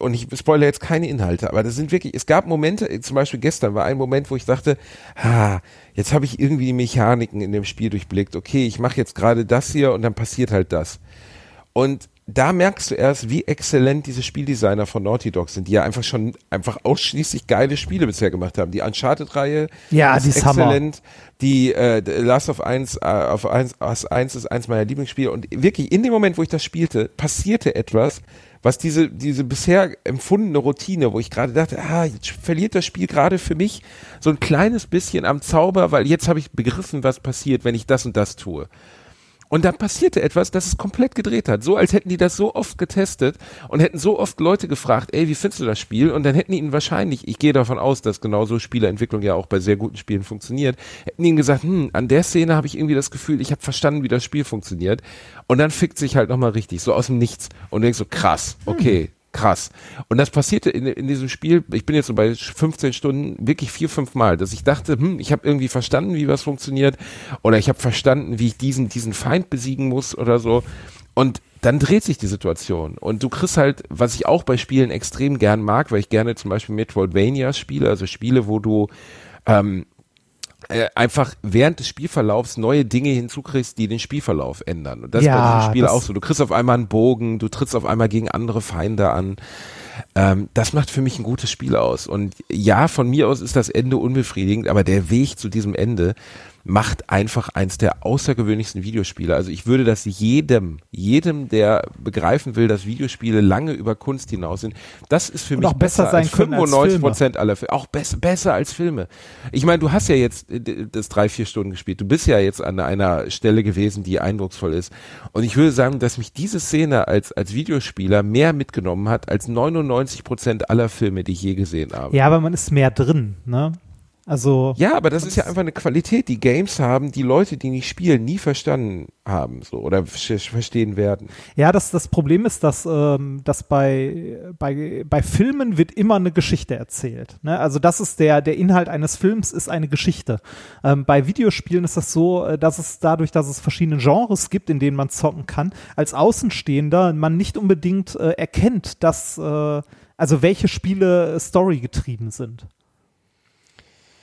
Speaker 5: Und ich spoilere jetzt keine Inhalte, aber das sind wirklich, es gab Momente, zum Beispiel gestern war ein Moment, wo ich dachte, ah, jetzt habe ich irgendwie die Mechaniken in dem Spiel durchblickt. Okay, ich mache jetzt gerade das hier und dann passiert halt das. Und da merkst du erst, wie exzellent diese Spieldesigner von Naughty Dog sind, die ja einfach schon einfach ausschließlich geile Spiele bisher gemacht haben. Die Uncharted-Reihe
Speaker 4: Ja,
Speaker 5: ist
Speaker 4: die ist Hammer.
Speaker 5: exzellent. Die äh, Last of 1 äh, auf 1, Us 1 ist eins meiner Lieblingsspiele. Und wirklich, in dem Moment, wo ich das spielte, passierte etwas, was diese, diese bisher empfundene Routine, wo ich gerade dachte, ah, jetzt verliert das Spiel gerade für mich so ein kleines bisschen am Zauber, weil jetzt habe ich begriffen, was passiert, wenn ich das und das tue. Und dann passierte etwas, das es komplett gedreht hat. So als hätten die das so oft getestet und hätten so oft Leute gefragt, ey, wie findest du das Spiel? Und dann hätten ihnen wahrscheinlich, ich gehe davon aus, dass genauso Spieleentwicklung ja auch bei sehr guten Spielen funktioniert, hätten ihnen gesagt, hm, an der Szene habe ich irgendwie das Gefühl, ich habe verstanden, wie das Spiel funktioniert. Und dann fickt sich halt nochmal richtig, so aus dem Nichts. Und denkst so, krass, okay, krass. Und das passierte in, in diesem Spiel, ich bin jetzt so bei 15 Stunden, wirklich vier, fünf Mal, dass ich dachte, hm, ich habe irgendwie verstanden, wie was funktioniert oder ich habe verstanden, wie ich diesen, diesen Feind besiegen muss oder so. Und dann dreht sich die Situation und du kriegst halt, was ich auch bei Spielen extrem gern mag, weil ich gerne zum Beispiel Metroidvania spiele, also Spiele, wo du ähm, äh, einfach während des Spielverlaufs neue Dinge hinzukriegst, die den Spielverlauf ändern. Und das ist bei
Speaker 4: Ja,
Speaker 5: diesem Spiel auch so. Du kriegst auf einmal einen Bogen, du trittst auf einmal gegen andere Feinde an. Ähm, das macht für mich ein gutes Spiel aus. Und ja, von mir aus ist das Ende unbefriedigend, aber der Weg zu diesem Ende macht einfach eins der außergewöhnlichsten Videospiele. Also ich würde das jedem, jedem, der begreifen will, dass Videospiele lange über Kunst hinaus sind, das ist für
Speaker 4: Und
Speaker 5: mich
Speaker 4: auch besser sein
Speaker 5: als
Speaker 4: können als
Speaker 5: 95 Prozent aller Filme. Auch bess besser als Filme. Ich meine, du hast ja jetzt äh, das drei, vier Stunden gespielt. Du bist ja jetzt an einer Stelle gewesen, die eindrucksvoll ist. Und ich würde sagen, dass mich diese Szene als, als Videospieler mehr mitgenommen hat als 99 Prozent aller Filme, die ich je gesehen habe.
Speaker 4: Ja, aber man ist mehr drin, ne? Also,
Speaker 5: Ja, aber das ist ja einfach eine Qualität, die Games haben, die Leute, die nicht spielen, nie verstanden haben, so, oder ver- verstehen werden.
Speaker 4: ja, das, das Problem ist, dass, ähm, dass bei, bei, bei Filmen wird immer eine Geschichte erzählt. Ne? Also das ist der, der Inhalt eines Films ist eine Geschichte. Ähm, bei Videospielen ist das so, äh, dass es dadurch, dass es verschiedene Genres gibt, in denen man zocken kann, als Außenstehender man nicht unbedingt äh, erkennt, dass, äh, also welche Spiele storygetrieben sind.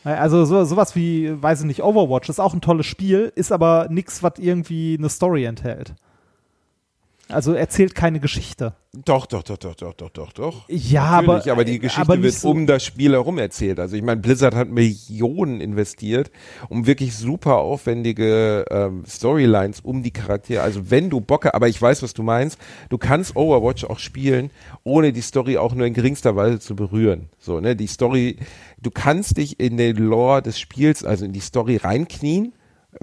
Speaker 4: Also so, sowas wie, weiß ich nicht, Overwatch ist auch ein tolles Spiel, ist aber nichts, was irgendwie eine Story enthält. Also erzählt keine Geschichte.
Speaker 5: Doch, doch, doch, doch, doch, doch, doch, doch.
Speaker 4: Ja,
Speaker 5: Natürlich,
Speaker 4: aber,
Speaker 5: aber die Geschichte
Speaker 4: aber
Speaker 5: wird
Speaker 4: so-
Speaker 5: um das Spiel herum erzählt. Also ich meine, Blizzard hat Millionen investiert, um wirklich super aufwendige ähm, Storylines um die Charaktere. Also wenn du Bock hast, aber ich weiß, was du meinst, du kannst Overwatch auch spielen, ohne die Story auch nur in geringster Weise zu berühren. So, ne, die Story, du kannst dich in den Lore des Spiels, also in die Story reinknien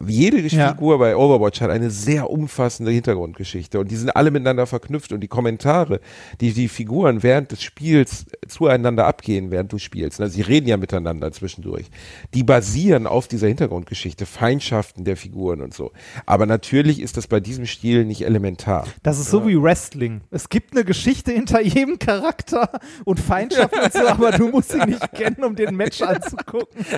Speaker 5: Jede
Speaker 4: Ja.
Speaker 5: Figur bei Overwatch hat eine sehr umfassende Hintergrundgeschichte und die sind alle miteinander verknüpft und die Kommentare, die die Figuren während des Spiels zueinander abgehen, während du spielst, also sie reden ja miteinander zwischendurch, die basieren auf dieser Hintergrundgeschichte, Feindschaften der Figuren und so. Aber natürlich ist das bei diesem Stil nicht elementar.
Speaker 4: Das ist so wie Wrestling. Es gibt eine Geschichte hinter jedem Charakter und Feindschaft und so, aber du musst sie nicht kennen, um den Match anzugucken.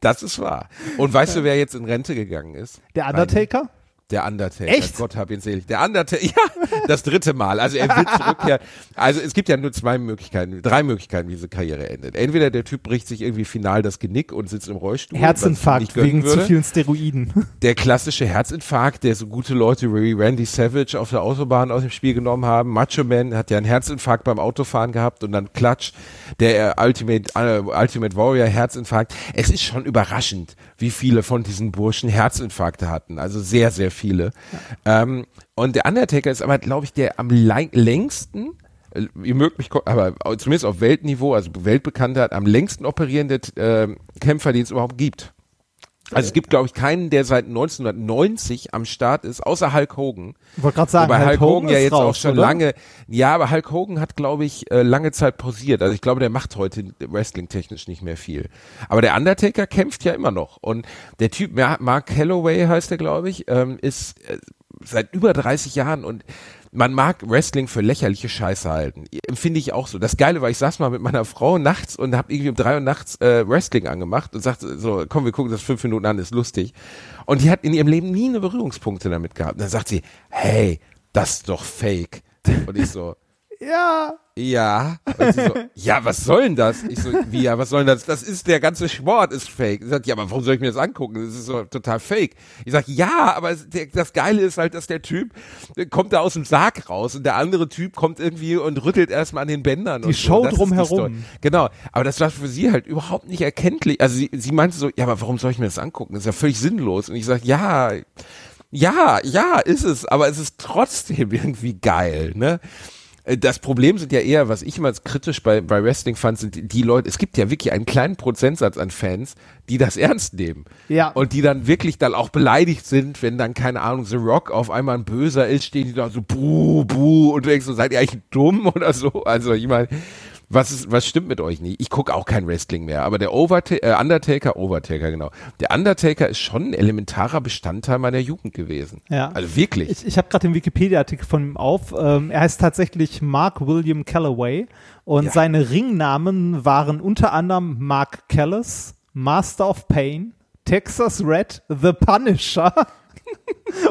Speaker 5: Das ist wahr. Und weißt du, wer jetzt in Rente gegangen ist?
Speaker 4: Der Undertaker?
Speaker 5: Der Undertaker.
Speaker 4: Echt?
Speaker 5: Gott hab ihn selig. Der Undertaker, ja, das dritte Mal. Also er wird zurückkehren. Also es gibt ja nur zwei Möglichkeiten, drei Möglichkeiten, wie diese Karriere endet. Entweder der Typ bricht sich irgendwie final das Genick und sitzt im Rollstuhl.
Speaker 4: Herzinfarkt wegen zu
Speaker 5: würde.
Speaker 4: vielen Steroiden.
Speaker 5: Der klassische Herzinfarkt, der so gute Leute wie Randy Savage auf der Autobahn aus dem Spiel genommen haben. Macho Man hat ja einen Herzinfarkt beim Autofahren gehabt und dann Klatsch, der äh, Ultimate, äh, Ultimate Warrior Herzinfarkt. Es ist schon überraschend, wie viele von diesen Burschen Herzinfarkte hatten. Also sehr, sehr viele. Ähm, und der Undertaker ist aber, glaube ich, der am längsten äh, ihr mögt mich, aber zumindest auf Weltniveau, also Weltbekanntheit, am längsten operierende äh, Kämpfer, den es überhaupt gibt. Also es gibt, glaube ich, keinen, der seit 1990 am Start ist, außer Hulk Hogan.
Speaker 4: Ich wollte gerade sagen,
Speaker 5: Wobei Hulk Hogan ja
Speaker 4: ist
Speaker 5: jetzt
Speaker 4: raus,
Speaker 5: auch schon
Speaker 4: oder?
Speaker 5: lange, ja, aber Hulk Hogan hat, glaube ich, äh, lange Zeit pausiert. Also ich glaube, der macht heute Wrestling-technisch nicht mehr viel. Aber der Undertaker kämpft ja immer noch. Und der Typ, Ma- Mark Calloway heißt er, glaube ich, ähm, ist äh, seit über 30 Jahren und man mag Wrestling für lächerliche Scheiße halten. Empfinde ich auch so. Das Geile war, ich saß mal mit meiner Frau nachts und habe irgendwie um drei Uhr nachts äh, Wrestling angemacht und sagte so, komm, wir gucken das fünf Minuten an, ist lustig. Und die hat in ihrem Leben nie eine Berührungspunkte damit gehabt. Und dann sagt sie, hey, das ist doch fake. Und ich so,
Speaker 4: Ja.
Speaker 5: ja. So, ja, was soll denn das? Ich so, wie, ja, was soll denn das? Das ist, der ganze Sport ist fake. Sie sagt, ja, aber warum soll ich mir das angucken? Das ist so total fake. Ich sag, ja, aber der, das Geile ist halt, dass der Typ äh, kommt da aus dem Sarg raus und der andere Typ kommt irgendwie und rüttelt erstmal an den Bändern.
Speaker 4: Die
Speaker 5: und
Speaker 4: Show
Speaker 5: so.
Speaker 4: Drumherum.
Speaker 5: Genau. Aber das war für sie halt überhaupt nicht erkenntlich. Also sie, sie meinte so, ja, aber warum soll ich mir das angucken? Das ist ja völlig sinnlos. Und ich sag, ja, ja, ja, ist es, aber es ist trotzdem irgendwie geil, ne? Äh, Das Problem sind ja eher, was ich immer als kritisch bei, bei Wrestling fand, sind die- Leute, es gibt ja wirklich einen kleinen Prozentsatz an Fans, die das ernst nehmen.
Speaker 4: Ja.
Speaker 5: Und die dann wirklich dann auch beleidigt sind, wenn dann, keine Ahnung, The Rock auf einmal ein Böser ist, stehen die da so, buh, buh, und denkst so, seid ihr eigentlich dumm oder so? Also, ich meine, was ist, was stimmt mit euch nicht? Ich gucke auch kein Wrestling mehr, aber der Overta äh, Undertaker, Overtaker, genau. Der Undertaker ist schon ein elementarer Bestandteil meiner Jugend gewesen.
Speaker 4: Ja.
Speaker 5: Also wirklich.
Speaker 4: Ich, ich habe gerade den Wikipedia-Artikel von ihm auf. Ähm, er heißt tatsächlich Mark William Calloway und
Speaker 5: Ja.
Speaker 4: seine Ringnamen waren unter anderem Mark Callis, Master of Pain, Texas Red, The Punisher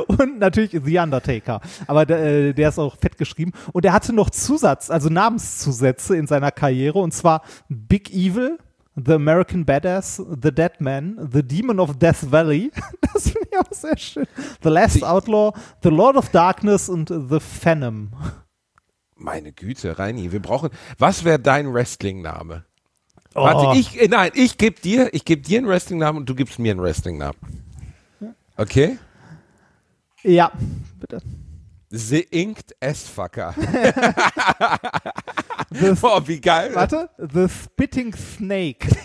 Speaker 4: und natürlich The Undertaker. Aber der, äh, der ist auch fett geschrieben. Und er hatte noch Zusatz, also Namenszusätze in seiner Karriere und zwar Big Evil. The American Badass, The Dead Man, The Demon of Death Valley, das finde ich auch sehr schön. The Last Outlaw, The Lord of Darkness und The Phantom.
Speaker 5: Meine Güte, Reini, wir brauchen. Was wäre dein Wrestling-Name?
Speaker 4: Oh.
Speaker 5: Warte, ich, äh, nein, ich gebe dir, ich gebe dir einen Wrestling-Namen und du gibst mir einen Wrestling-Namen. Okay?
Speaker 4: Ja, bitte.
Speaker 5: The Inked S-Fucker.
Speaker 4: The,
Speaker 5: Boah, wie geil.
Speaker 4: warte, The Spitting Snake.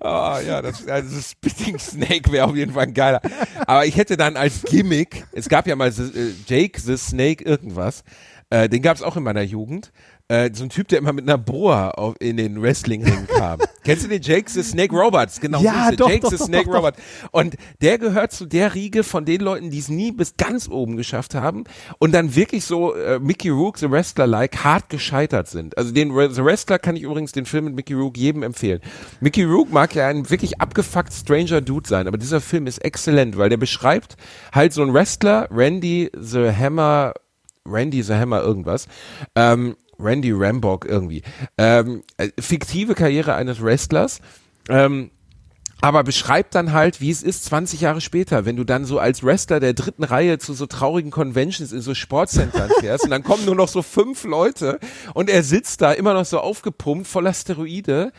Speaker 5: Oh, ja, das, also Spitting Snake wäre auf jeden Fall ein geiler. Aber ich hätte dann als Gimmick, es gab ja mal the, äh, Jake the Snake irgendwas, äh, den gab es auch in meiner Jugend. Äh, so ein Typ, der immer mit einer Boa auf, in den Wrestling-Ring kam. Kennst du den Jake the Snake Roberts? Genau,
Speaker 4: Ja,
Speaker 5: so ist
Speaker 4: doch,
Speaker 5: Jake
Speaker 4: doch,
Speaker 5: the
Speaker 4: doch,
Speaker 5: Snake
Speaker 4: doch.
Speaker 5: Und der gehört zu der Riege von den Leuten, die es nie bis ganz oben geschafft haben und dann wirklich so äh, Mickey Rook, The Wrestler-like, hart gescheitert sind. Also den The Wrestler kann ich übrigens den Film mit Mickey Rook jedem empfehlen. Mickey Rook mag ja ein wirklich abgefuckt stranger Dude sein, aber dieser Film ist exzellent, weil der beschreibt halt so einen Wrestler, Randy the Hammer, Randy the Hammer irgendwas, ähm, Randy Rambock irgendwie, ähm, äh, fiktive Karriere eines Wrestlers, ähm, aber beschreibt dann halt, wie es ist 20 Jahre später, wenn du dann so als Wrestler der dritten Reihe zu so traurigen Conventions in so Sportcentern fährst und dann kommen nur noch so fünf Leute und er sitzt da immer noch so aufgepumpt, voller Steroide,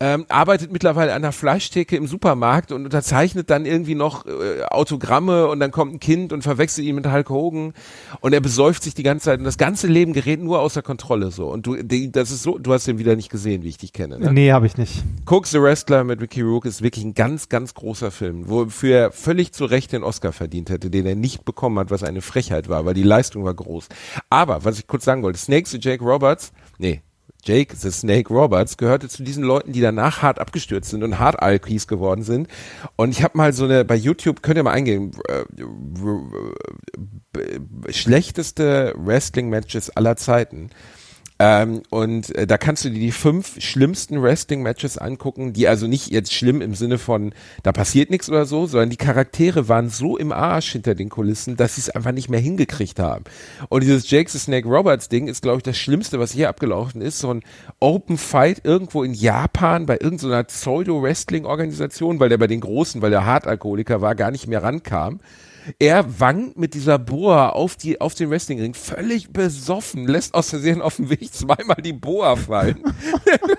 Speaker 5: ähm, arbeitet mittlerweile an der Fleischtheke im Supermarkt und unterzeichnet dann irgendwie noch äh, Autogramme und dann kommt ein Kind und verwechselt ihn mit Hulk Hogan und er besäuft sich die ganze Zeit und das ganze Leben gerät nur außer Kontrolle so und du, die, das ist so, du hast den wieder nicht gesehen, wie ich dich kenne. Ne?
Speaker 4: Nee, habe ich nicht.
Speaker 5: Cook the Wrestler mit Ricky Rook ist wirklich ein ganz, ganz großer Film, wofür er völlig zu Recht den Oscar verdient hätte, den er nicht bekommen hat, was eine Frechheit war, weil die Leistung war groß. Aber, was ich kurz sagen wollte, Snakes to Jake Roberts, nee, Jake the Snake Roberts gehörte zu diesen Leuten, die danach hart abgestürzt sind und hart Alkies geworden sind. Und ich habe mal so eine, bei YouTube, könnt ihr mal eingehen, äh, schlechteste Wrestling-Matches aller Zeiten. Ähm, und äh, da kannst du dir die fünf schlimmsten Wrestling-Matches angucken, die also nicht jetzt schlimm im Sinne von, da passiert nichts oder so, sondern die Charaktere waren so im Arsch hinter den Kulissen, dass sie es einfach nicht mehr hingekriegt haben. Und dieses Jake the Snake Roberts Ding ist, glaube ich, das Schlimmste, was hier abgelaufen ist. So ein Open Fight irgendwo in Japan bei irgendeiner Pseudo-Wrestling-Organisation, weil der bei den Großen, weil der Hartalkoholiker war, gar nicht mehr rankam. Er wankt mit dieser Boa auf, die, auf den Wrestlingring, völlig besoffen, lässt aus Versehen auf dem Weg zweimal die Boa fallen.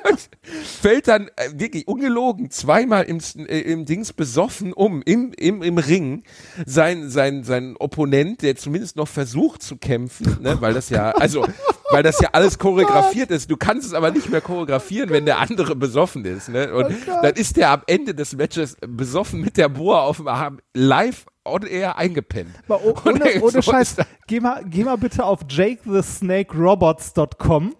Speaker 5: Fällt dann äh, wirklich ungelogen zweimal im, äh, im Dings besoffen um, im, im, im Ring. Sein, sein, sein Opponent, der zumindest noch versucht zu kämpfen, ne, weil das ja, also, weil das ja alles choreografiert ist. Du kannst es aber nicht mehr choreografieren, wenn der andere besoffen ist. Ne? Und dann ist der am Ende des Matches besoffen mit der Boa auf dem Arm live on air eingepennt.
Speaker 4: Oh,
Speaker 5: Und
Speaker 4: ohne,
Speaker 5: er
Speaker 4: ohne
Speaker 5: so
Speaker 4: Scheiß, geh mal, geh mal bitte auf jakethesnakerobots.com.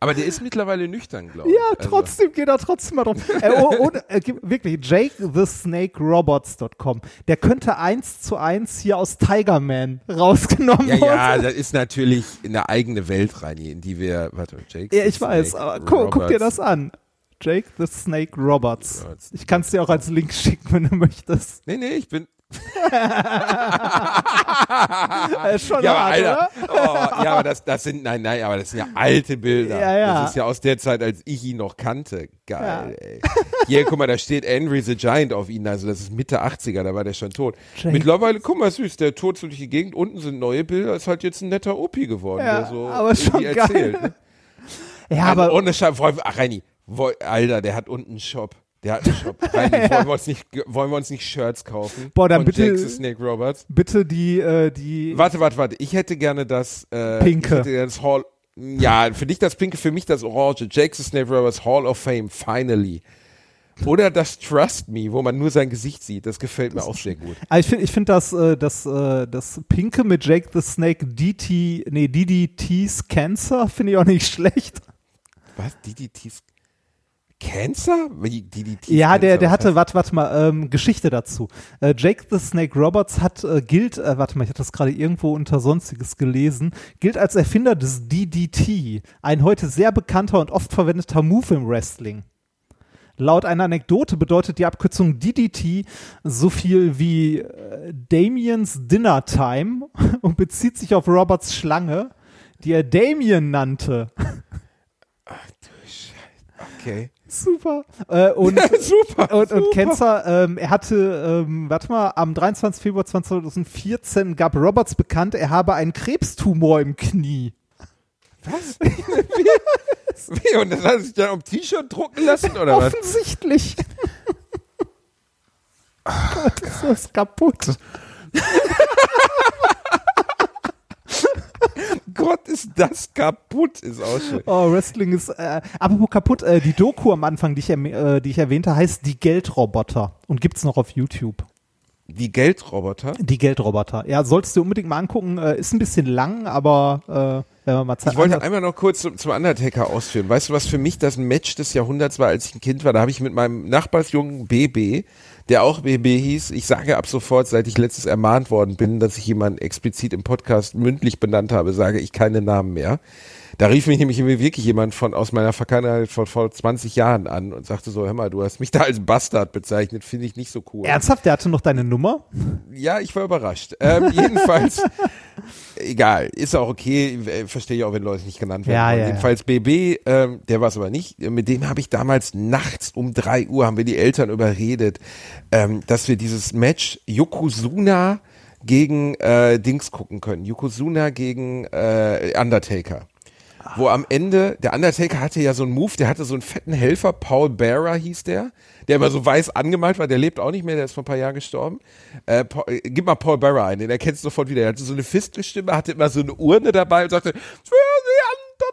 Speaker 5: Aber der ist mittlerweile nüchtern, glaube ich.
Speaker 4: Ja,
Speaker 5: Also-
Speaker 4: trotzdem, geh da trotzdem mal drauf. äh, oh, ohne, äh, gib- wirklich, jakethesnakerobots.com. Der könnte eins zu eins hier aus Tiger Man rausgenommen
Speaker 5: Ja, ja,
Speaker 4: worden.
Speaker 5: das ist natürlich eine eigene Welt, Reini, in die wir, warte, Jake.
Speaker 4: Ja, ich weiß, aber guck, guck dir das an. Jake the Snake Robots.
Speaker 5: Roberts.
Speaker 4: Ich kann es dir auch als Link schicken, wenn du möchtest.
Speaker 5: Nee, nee, ich bin.
Speaker 4: Schon
Speaker 5: Ja, aber
Speaker 4: hart,
Speaker 5: Alter. Oh, ja, aber das, das sind, nein, nein, aber das sind ja alte Bilder.
Speaker 4: Ja, ja.
Speaker 5: Das ist ja aus der Zeit, als ich ihn noch kannte. Geil,
Speaker 4: Ja.
Speaker 5: ey. Hier, guck mal, da steht Henry the Giant auf ihn, also das ist Mitte 80er, da war der schon tot.
Speaker 4: Jake.
Speaker 5: Mittlerweile, guck mal, süß, der tot so durch die Gegend, unten sind neue Bilder, ist halt jetzt ein netter Opi geworden,
Speaker 4: Ja,
Speaker 5: der so
Speaker 4: aber schon geil.
Speaker 5: erzählt. Ne?
Speaker 4: Ja,
Speaker 5: Also
Speaker 4: aber
Speaker 5: ohne Scheiß, ach Reini, Alter, der hat unten einen Shop. Der hat einen Shop. Reini, wollen, wir uns nicht, wollen wir uns nicht Shirts kaufen?
Speaker 4: Boah, dann bitte-
Speaker 5: Jake the Snake Roberts.
Speaker 4: bitte die, äh, die.
Speaker 5: Warte, warte, warte. Ich hätte gerne das äh,
Speaker 4: Pinke.
Speaker 5: Ich hätte gerne das Hall. Ja, für dich das Pinke, für mich das Orange. Jake the Snake Roberts Hall of Fame, finally. Oder das Trust Me, wo man nur sein Gesicht sieht. Das gefällt mir auch sehr gut.
Speaker 4: Ah, ich finde ich find das, äh, das, äh, das Pinke mit Jake the Snake DT, nee, DDT's Cancer finde ich auch nicht schlecht.
Speaker 5: Was? DDT's Cancer? Wie DDT's
Speaker 4: Ja, der,
Speaker 5: Cancer?
Speaker 4: der
Speaker 5: Was
Speaker 4: hatte, warte, warte mal, ähm, Geschichte dazu. Äh, Jake the Snake Roberts hat, äh, gilt, äh, warte mal, ich hatte das gerade irgendwo unter Sonstiges gelesen, gilt als Erfinder des DDT, ein heute sehr bekannter und oft verwendeter Move im Wrestling. Laut einer Anekdote bedeutet die Abkürzung DDT so viel wie äh, Damiens Dinner Time und bezieht sich auf Roberts Schlange, die er Damien nannte.
Speaker 5: Okay.
Speaker 4: Super. Äh, und
Speaker 5: super.
Speaker 4: und, und. Kenzer, ähm, er hatte, ähm, warte mal, am 23. Februar 2014 gab Roberts bekannt, er habe einen Krebstumor im Knie.
Speaker 5: Was? Wie? Und das hat er sich dann auf dem T-Shirt drucken lassen, oder was?
Speaker 4: Offensichtlich. Gott, ist das kaputt.
Speaker 5: Gott, ist das kaputt, ist auch schön.
Speaker 4: Oh, Wrestling ist, äh, apropos kaputt, äh, die Doku am Anfang, die ich, erm- äh, die ich erwähnte, heißt Die Geldroboter und gibt's noch auf YouTube.
Speaker 5: Die Geldroboter.
Speaker 4: Die Geldroboter. Ja, solltest du unbedingt mal angucken. Äh, ist ein bisschen lang, aber äh, wenn man mal Zeit
Speaker 5: Ich wollte einmal noch kurz zum, zum Undertaker ausführen. Weißt du, was für mich das Match des Jahrhunderts war, als ich ein Kind war? Da habe ich mit meinem Nachbarsjungen BB, der auch BB hieß, ich sage ab sofort, seit ich letztes ermahnt worden bin, dass ich jemanden explizit im Podcast mündlich benannt habe, sage ich keine Namen mehr. Da rief mich nämlich wirklich jemand von aus meiner Vergangenheit von vor 20 Jahren an und sagte so, hör mal, du hast mich da als Bastard bezeichnet, finde ich nicht so cool.
Speaker 4: Ernsthaft? Der hatte noch deine Nummer?
Speaker 5: Ja, ich war überrascht. Ähm, jedenfalls, egal, ist auch okay, äh, verstehe ich auch, wenn Leute nicht genannt werden.
Speaker 4: Ja, ja, ja.
Speaker 5: jedenfalls BB, ähm, der war es aber nicht. Mit dem habe ich damals nachts um drei Uhr, haben wir die Eltern überredet, ähm, dass wir dieses Match Yokozuna gegen äh, Dings gucken können. Yokozuna gegen äh, Undertaker. Wo am Ende, der Undertaker hatte ja so einen Move, der hatte so einen fetten Helfer, Paul Bearer hieß der, der immer so weiß angemalt war, der lebt auch nicht mehr, der ist vor ein paar Jahren gestorben. Äh, Paul, äh, gib mal Paul Bearer ein, den erkennst du sofort wieder. Er hatte so eine Fistelstimme, hatte immer so eine Urne dabei und sagte,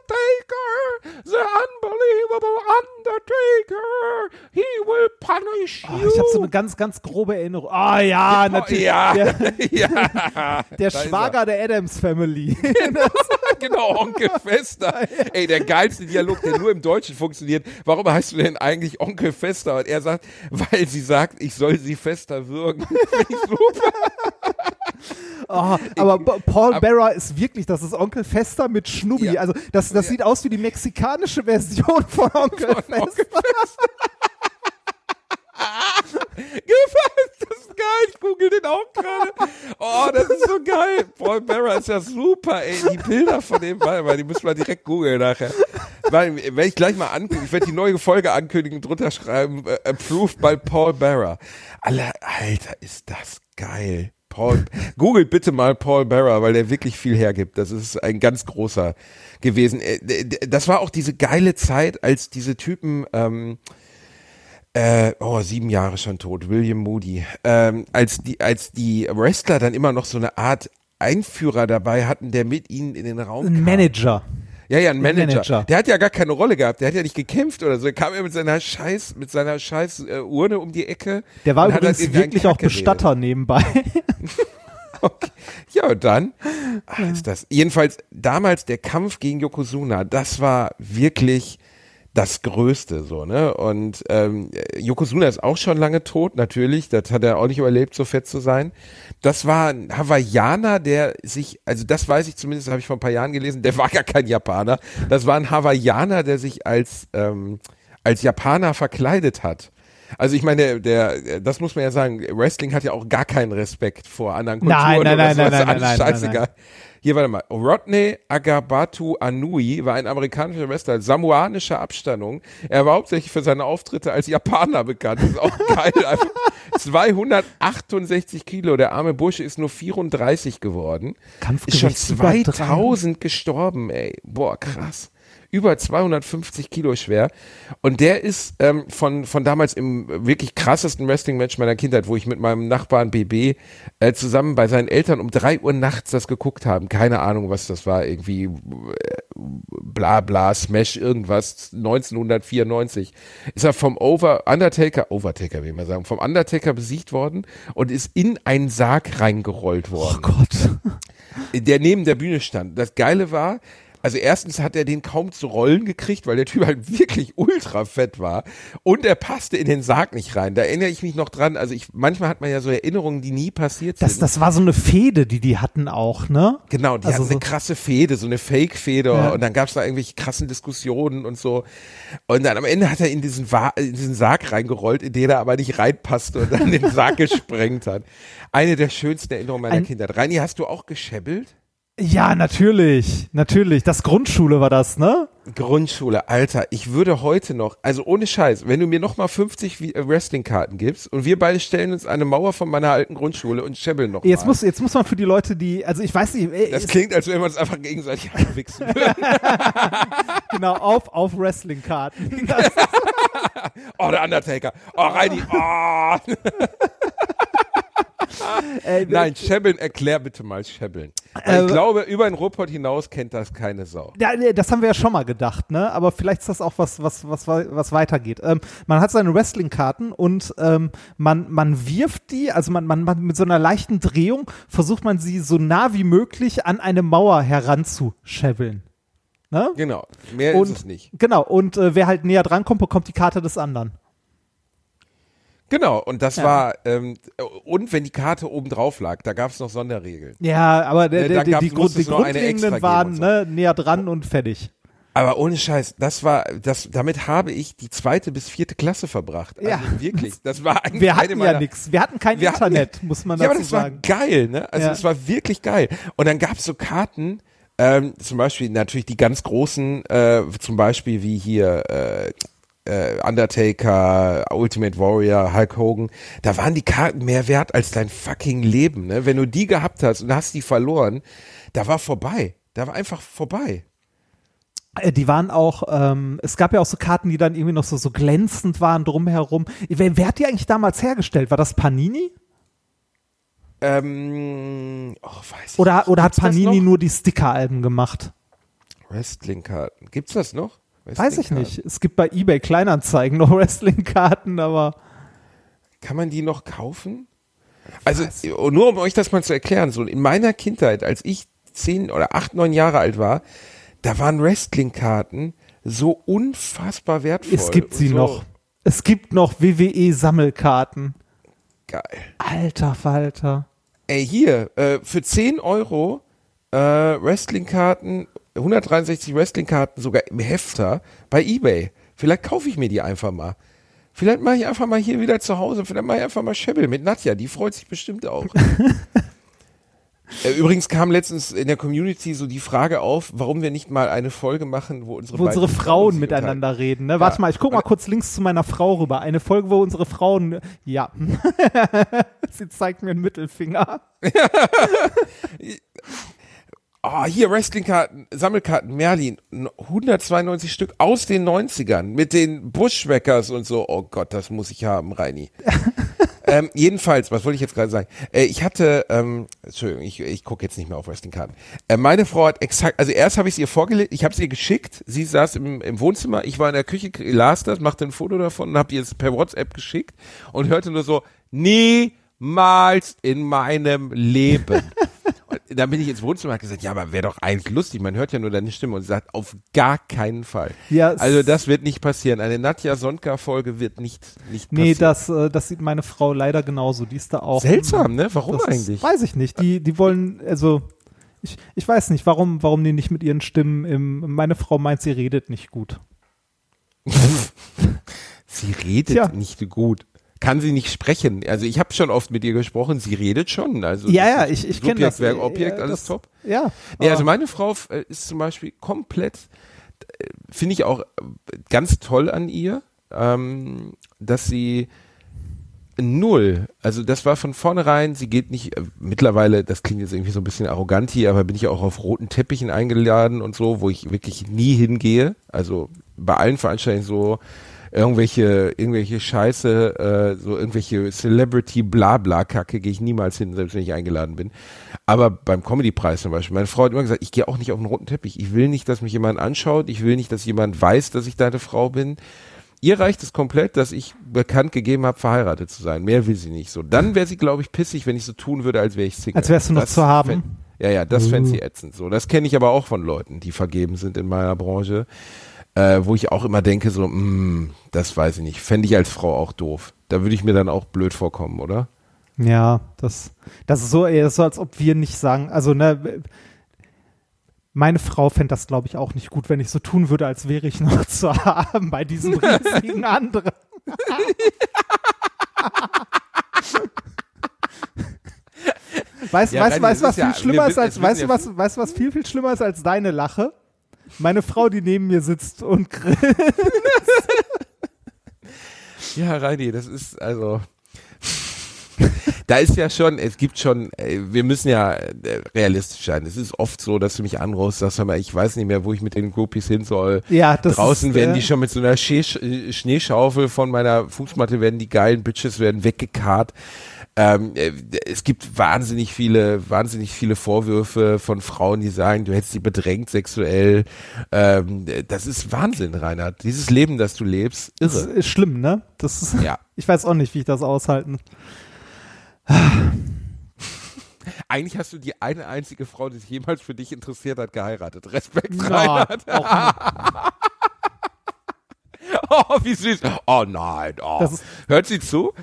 Speaker 5: Undertaker, the unbelievable Undertaker, he will punish
Speaker 4: Oh,
Speaker 5: you.
Speaker 4: ich habe so eine ganz, ganz grobe Erinnerung. Ah ja, natürlich.
Speaker 5: ja,
Speaker 4: Der,
Speaker 5: ja.
Speaker 4: der Schwager der Adams Family.
Speaker 5: genau, Onkel Fester. Ey, der geilste Dialog, der nur im Deutschen funktioniert. Warum heißt du denn eigentlich Onkel Fester? Und er sagt, weil sie sagt, ich soll sie fester würgen. Finde ich super.
Speaker 4: Oh, aber Paul Bearer ist wirklich, das ist Onkel Fester mit Schnubbi.
Speaker 5: Ja.
Speaker 4: Also das, das sieht aus wie die mexikanische Version von Onkel Fester.
Speaker 5: Onkel Das ist geil, ich google den auch gerade. Oh, das ist so geil. Paul Bearer ist ja super, ey. Die Bilder von dem, warte mal, die müssen wir direkt googeln nachher. Weil, werde ich gleich mal ankündigen, ich werde die neue Folge ankündigen, drunter schreiben, äh, approved by Paul Bearer. Alter, Alter, ist das geil. Paul, googelt bitte mal Paul Bearer, weil der wirklich viel hergibt. Das ist ein ganz großer gewesen. Äh, Das war auch diese geile Zeit, als diese Typen, ähm, äh, oh, sieben Jahre schon tot, William Moody, ähm, als die, als die Wrestler dann immer noch so eine Art Einführer dabei hatten, der mit ihnen in den Raum
Speaker 4: Ein
Speaker 5: kam.
Speaker 4: Manager.
Speaker 5: Ja, ja, ein Manager.
Speaker 4: Manager.
Speaker 5: Der hat ja gar keine Rolle gehabt. Der hat ja nicht gekämpft oder so. Er kam ja mit seiner Scheiß, mit seiner Scheiß äh, Urne um die Ecke.
Speaker 4: Der war übrigens
Speaker 5: halt
Speaker 4: wirklich auch
Speaker 5: Kack geredet.
Speaker 4: Bestatter nebenbei.
Speaker 5: Okay. Ja, und dann ach, ist das. Jedenfalls damals der Kampf gegen Yokozuna, das war wirklich das Größte, so, ne? Und ähm, Yokozuna ist auch schon lange tot, natürlich. Das hat er auch nicht überlebt, so fett zu sein. Das war ein Hawaiianer, der sich, also das weiß ich zumindest, habe ich vor ein paar Jahren gelesen, der war gar kein Japaner. Das war ein Hawaiianer, der sich als, ähm, als Japaner verkleidet hat. Also ich meine, der, das muss man ja sagen, Wrestling hat ja auch gar keinen Respekt vor anderen Kulturen.
Speaker 4: Nein, nein, nein, nein,
Speaker 5: Das ist
Speaker 4: nein,
Speaker 5: alles
Speaker 4: nein, nein,
Speaker 5: scheißegal. Hier, warte mal. Rodney Agabatu Anui war ein amerikanischer Wrestler samoanischer Abstammung. Er war hauptsächlich für seine Auftritte als Japaner bekannt. Das ist auch geil. Einfach 268 Kilo. Der arme Bursche ist nur 34 geworden. Ist schon
Speaker 4: Kampfgewicht über
Speaker 5: 2000 gestorben, ey. Boah, krass. Über 250 Kilo schwer. Und der ist ähm, von, von damals im wirklich krassesten Wrestling-Match meiner Kindheit, wo ich mit meinem Nachbarn BB äh, zusammen bei seinen Eltern um drei Uhr nachts das geguckt haben. Keine Ahnung, was das war. Irgendwie äh, bla bla, Smash, irgendwas. 1994 ist er vom Over, Undertaker, Overtaker will ich mal sagen, vom Undertaker besiegt worden und ist in einen Sarg reingerollt worden
Speaker 4: Oh Gott.
Speaker 5: der neben der Bühne stand. Das Geile war, also erstens hat er den kaum zu rollen gekriegt, weil der Typ halt wirklich ultra fett war und er passte in den Sarg nicht rein. Da erinnere ich mich noch dran. Also ich, manchmal hat man ja so Erinnerungen, die nie passiert
Speaker 4: Das,
Speaker 5: sind.
Speaker 4: das war so eine Fehde, die die hatten auch, ne?
Speaker 5: Genau, die
Speaker 4: Also
Speaker 5: hatten
Speaker 4: so-
Speaker 5: eine krasse Fehde, so eine Fake-Fehde
Speaker 4: Ja.
Speaker 5: und dann gab es da irgendwelche krassen Diskussionen und so. Und dann am Ende hat er in diesen, Wa in diesen Sarg reingerollt, in den er aber nicht reinpasste und dann den Sarg gesprengt hat. Eine der schönsten Erinnerungen meiner
Speaker 4: Ein-
Speaker 5: Kindheit. Reini, hast du auch geschebbelt?
Speaker 4: Ja, natürlich. Natürlich. Das Grundschule war das, ne?
Speaker 5: Grundschule, Alter, ich würde heute noch, also ohne Scheiß, wenn du mir noch mal 50 Wie- äh, Wrestling-Karten gibst und wir beide stellen uns eine Mauer von meiner alten Grundschule und schebbeln noch
Speaker 4: Jetzt
Speaker 5: mal.
Speaker 4: muss, jetzt muss man für die Leute, die, also ich weiß nicht, ey,
Speaker 5: das klingt, als wenn wir uns einfach gegenseitig anwichsen würden.
Speaker 4: genau, auf, auf Wrestling-Karten.
Speaker 5: Oh, der Undertaker. Oh, Reini. Oh.
Speaker 4: Äh,
Speaker 5: Nein, schebbeln, erklär bitte mal schebbeln. Weil
Speaker 4: Äh,
Speaker 5: ich glaube, über den Ruhrpott hinaus kennt das keine Sau.
Speaker 4: Ja, nee, das haben wir ja schon mal gedacht, ne? Aber vielleicht ist das auch was, was, was, was weitergeht. Ähm, man hat seine Wrestling-Karten und ähm, man, man wirft die, also man, man, man mit so einer leichten Drehung versucht man sie so nah wie möglich an eine Mauer heranzuschebbeln. Ne?
Speaker 5: Genau, mehr
Speaker 4: Und,
Speaker 5: ist es nicht.
Speaker 4: Genau, und äh, wer halt näher drankommt, bekommt die Karte des anderen.
Speaker 5: Genau, und das
Speaker 4: Ja.
Speaker 5: war, ähm, und wenn die Karte oben drauf lag, da gab es noch Sonderregeln.
Speaker 4: Ja, aber der,
Speaker 5: Ne,
Speaker 4: der,
Speaker 5: da
Speaker 4: die, Grund, die Grundlegenden waren
Speaker 5: so.
Speaker 4: ne, näher dran und fertig.
Speaker 5: Aber ohne Scheiß, das war, das, damit habe ich die zweite bis vierte Klasse verbracht. Also
Speaker 4: Ja.
Speaker 5: wirklich, das war eigentlich
Speaker 4: Wir hatten ja
Speaker 5: meiner-
Speaker 4: nichts. Wir hatten kein
Speaker 5: Wir hatten-
Speaker 4: Internet, muss man
Speaker 5: ja, aber
Speaker 4: dazu
Speaker 5: das war
Speaker 4: sagen.
Speaker 5: geil, ne? Also
Speaker 4: Ja.
Speaker 5: es war wirklich geil. Und dann gab es so Karten, ähm, zum Beispiel natürlich die ganz großen, äh, zum Beispiel wie hier äh, äh, Undertaker, Ultimate Warrior, Hulk Hogan, da waren die Karten mehr wert als dein fucking Leben, ne? Wenn du die gehabt hast und hast die verloren, da war vorbei. Da war einfach vorbei.
Speaker 4: Äh, Die waren auch, ähm, es gab ja auch so Karten, die dann irgendwie noch so, so glänzend waren drumherum. Wer, wer hat die eigentlich damals hergestellt? War das Panini?
Speaker 5: Ähm, oh, weiß ich
Speaker 4: Oder,
Speaker 5: nicht.
Speaker 4: oder hat
Speaker 5: Gibt's das
Speaker 4: Panini nur die Sticker-Alben gemacht?
Speaker 5: Wrestling-Karten. Gibt's das noch?
Speaker 4: Weiß ich nicht. Es gibt bei eBay Kleinanzeigen noch Wrestling-Karten, aber
Speaker 5: Kann man die noch kaufen? Also nur um euch das mal zu erklären, so in meiner Kindheit, als ich zehn oder acht, neun Jahre alt war, da waren Wrestling-Karten so unfassbar wertvoll.
Speaker 4: es gibt sie
Speaker 5: so
Speaker 4: noch. Es gibt noch WWE-Sammelkarten.
Speaker 5: Geil.
Speaker 4: Alter Falter.
Speaker 5: Ey, hier, äh, für 10 Euro äh, Wrestling-Karten, 163 Wrestling-Karten sogar im Hefter bei Ebay. Vielleicht kaufe ich mir die einfach mal. Vielleicht mache ich einfach mal hier wieder zu Hause, vielleicht mache ich einfach mal Schebbel mit Nadja, die freut sich bestimmt auch. Äh, Übrigens kam letztens in der Community so die Frage auf, warum wir nicht mal eine Folge machen, wo unsere,
Speaker 4: Wo unsere Frauen miteinander reden. Ne? Warte mal, ich guck mal kurz links zu meiner Frau rüber. Eine Folge, wo unsere Frauen. Ja. Sie zeigt mir einen Mittelfinger.
Speaker 5: Oh, hier Wrestling-Karten, Sammelkarten, Merlin, 192 Stück aus den 90ern mit den Bushwhackers und so. Oh Gott, das muss ich haben, Reini. ähm, jedenfalls, was wollte ich jetzt gerade sagen? Äh, ich hatte, ähm, Entschuldigung, ich, ich gucke jetzt nicht mehr auf Wrestling-Karten. Äh, meine Frau hat exakt, also erst habe ich es ihr vorgelegt, ich habe es ihr geschickt, sie saß im, im Wohnzimmer, ich war in der Küche, las das, machte ein Foto davon und habe ihr es per WhatsApp geschickt und hörte nur so, niemals in meinem Leben. Dann bin ich ins Wohnzimmer und habe gesagt, ja, aber wäre doch eigentlich lustig, man hört ja nur deine Stimme und sie sagt, auf gar keinen Fall.
Speaker 4: Ja,
Speaker 5: also das wird nicht passieren. Eine Nadja Sonka-Folge wird nicht, nicht
Speaker 4: Nee,
Speaker 5: passieren.
Speaker 4: das, äh, das sieht meine Frau leider genauso. Die ist da auch.
Speaker 5: Seltsam, ne? Warum eigentlich?
Speaker 4: Ist, weiß ich nicht. Die, die wollen, also. Ich, ich weiß nicht, warum, warum die nicht mit ihren Stimmen im. Meine Frau meint, sie redet nicht gut.
Speaker 5: Sie redet
Speaker 4: Tja.
Speaker 5: nicht gut. Kann sie nicht sprechen. Also ich habe schon oft mit ihr gesprochen, sie redet schon. Also
Speaker 4: Ja, ja, ich, ich kenne das.
Speaker 5: Verb, Objekt,
Speaker 4: Ja,
Speaker 5: alles
Speaker 4: das,
Speaker 5: top.
Speaker 4: Ja.
Speaker 5: Nee, also meine Frau äh, ist zum Beispiel komplett, äh, finde ich auch äh, ganz toll an ihr, ähm, dass sie null, also das war von vornherein, sie geht nicht, äh, mittlerweile, das klingt jetzt irgendwie so ein bisschen arrogant hier, aber bin ich auch auf roten Teppichen eingeladen und so, wo ich wirklich nie hingehe, also bei allen Veranstaltungen so, irgendwelche, irgendwelche Scheiße, äh, so irgendwelche Celebrity-Blabla-Kacke gehe ich niemals hin, selbst wenn ich eingeladen bin. Aber beim Comedy-Preis zum Beispiel, meine Frau hat immer gesagt, ich gehe auch nicht auf den roten Teppich. Ich will nicht, dass mich jemand anschaut. Ich will nicht, dass jemand weiß, dass ich deine Frau bin. Ihr reicht es komplett, dass ich bekannt gegeben habe, verheiratet zu sein. Mehr will sie nicht. So, dann wäre sie, glaube ich, pissig, wenn ich so tun würde, als wäre ich Single.
Speaker 4: Als wärst du noch
Speaker 5: Das
Speaker 4: zu haben?
Speaker 5: Ja, ja, das fände
Speaker 4: Uh.
Speaker 5: sie ätzend. So, das kenne ich aber auch von Leuten, die vergeben sind in meiner Branche äh, wo ich auch immer denke, so, mh, das weiß ich nicht, fände ich als Frau auch doof. Da würde ich mir dann auch blöd vorkommen, oder?
Speaker 4: Ja, das, das ist so, das ist so, als ob wir nicht sagen, also, ne, meine Frau fände das, glaube ich, auch nicht gut, wenn ich so tun würde, als wäre ich noch zu haben bei diesem riesigen anderen. Weißt du,
Speaker 5: Ja,
Speaker 4: weißt,
Speaker 5: Reini,
Speaker 4: weißt,
Speaker 5: das
Speaker 4: was
Speaker 5: ist ja-
Speaker 4: viel schlimmer
Speaker 5: wir
Speaker 4: ist
Speaker 5: wissen-
Speaker 4: als,
Speaker 5: es
Speaker 4: weißt du,
Speaker 5: wissen
Speaker 4: was,
Speaker 5: ja-
Speaker 4: weißt du, was viel, viel schlimmer ist als deine Lache? Meine Frau, die neben mir sitzt und grillt.
Speaker 5: Ja, Reini, das ist also. Da ist ja schon, es gibt schon, äh, wir müssen ja äh, realistisch sein. Es ist oft so, dass du mich anrufst, sagst, hör mal, ich weiß nicht mehr, wo ich mit den Groupies hin soll.
Speaker 4: Ja, das
Speaker 5: Draußen
Speaker 4: ist,
Speaker 5: werden
Speaker 4: äh,
Speaker 5: die schon mit so einer äh, Schneeschaufel von meiner Fußmatte werden die geilen Bitches werden weggekarrt. Ähm, äh, es gibt wahnsinnig viele, wahnsinnig viele Vorwürfe von Frauen, die sagen, du hättest sie bedrängt sexuell. Ähm, das ist Wahnsinn, Reinhard. Dieses Leben, das du lebst,
Speaker 4: Das
Speaker 5: irre.
Speaker 4: ist schlimm, ne? Das ist,
Speaker 5: Ja.
Speaker 4: Ich weiß auch nicht, wie ich das aushalten.
Speaker 5: Eigentlich hast du die eine einzige Frau, die sich jemals für dich interessiert hat, geheiratet. Respekt,
Speaker 4: Ja,
Speaker 5: Reinhard.
Speaker 4: auch,
Speaker 5: Oh, wie süß. Oh nein. Oh.
Speaker 4: Das ist-
Speaker 5: Hört sie zu?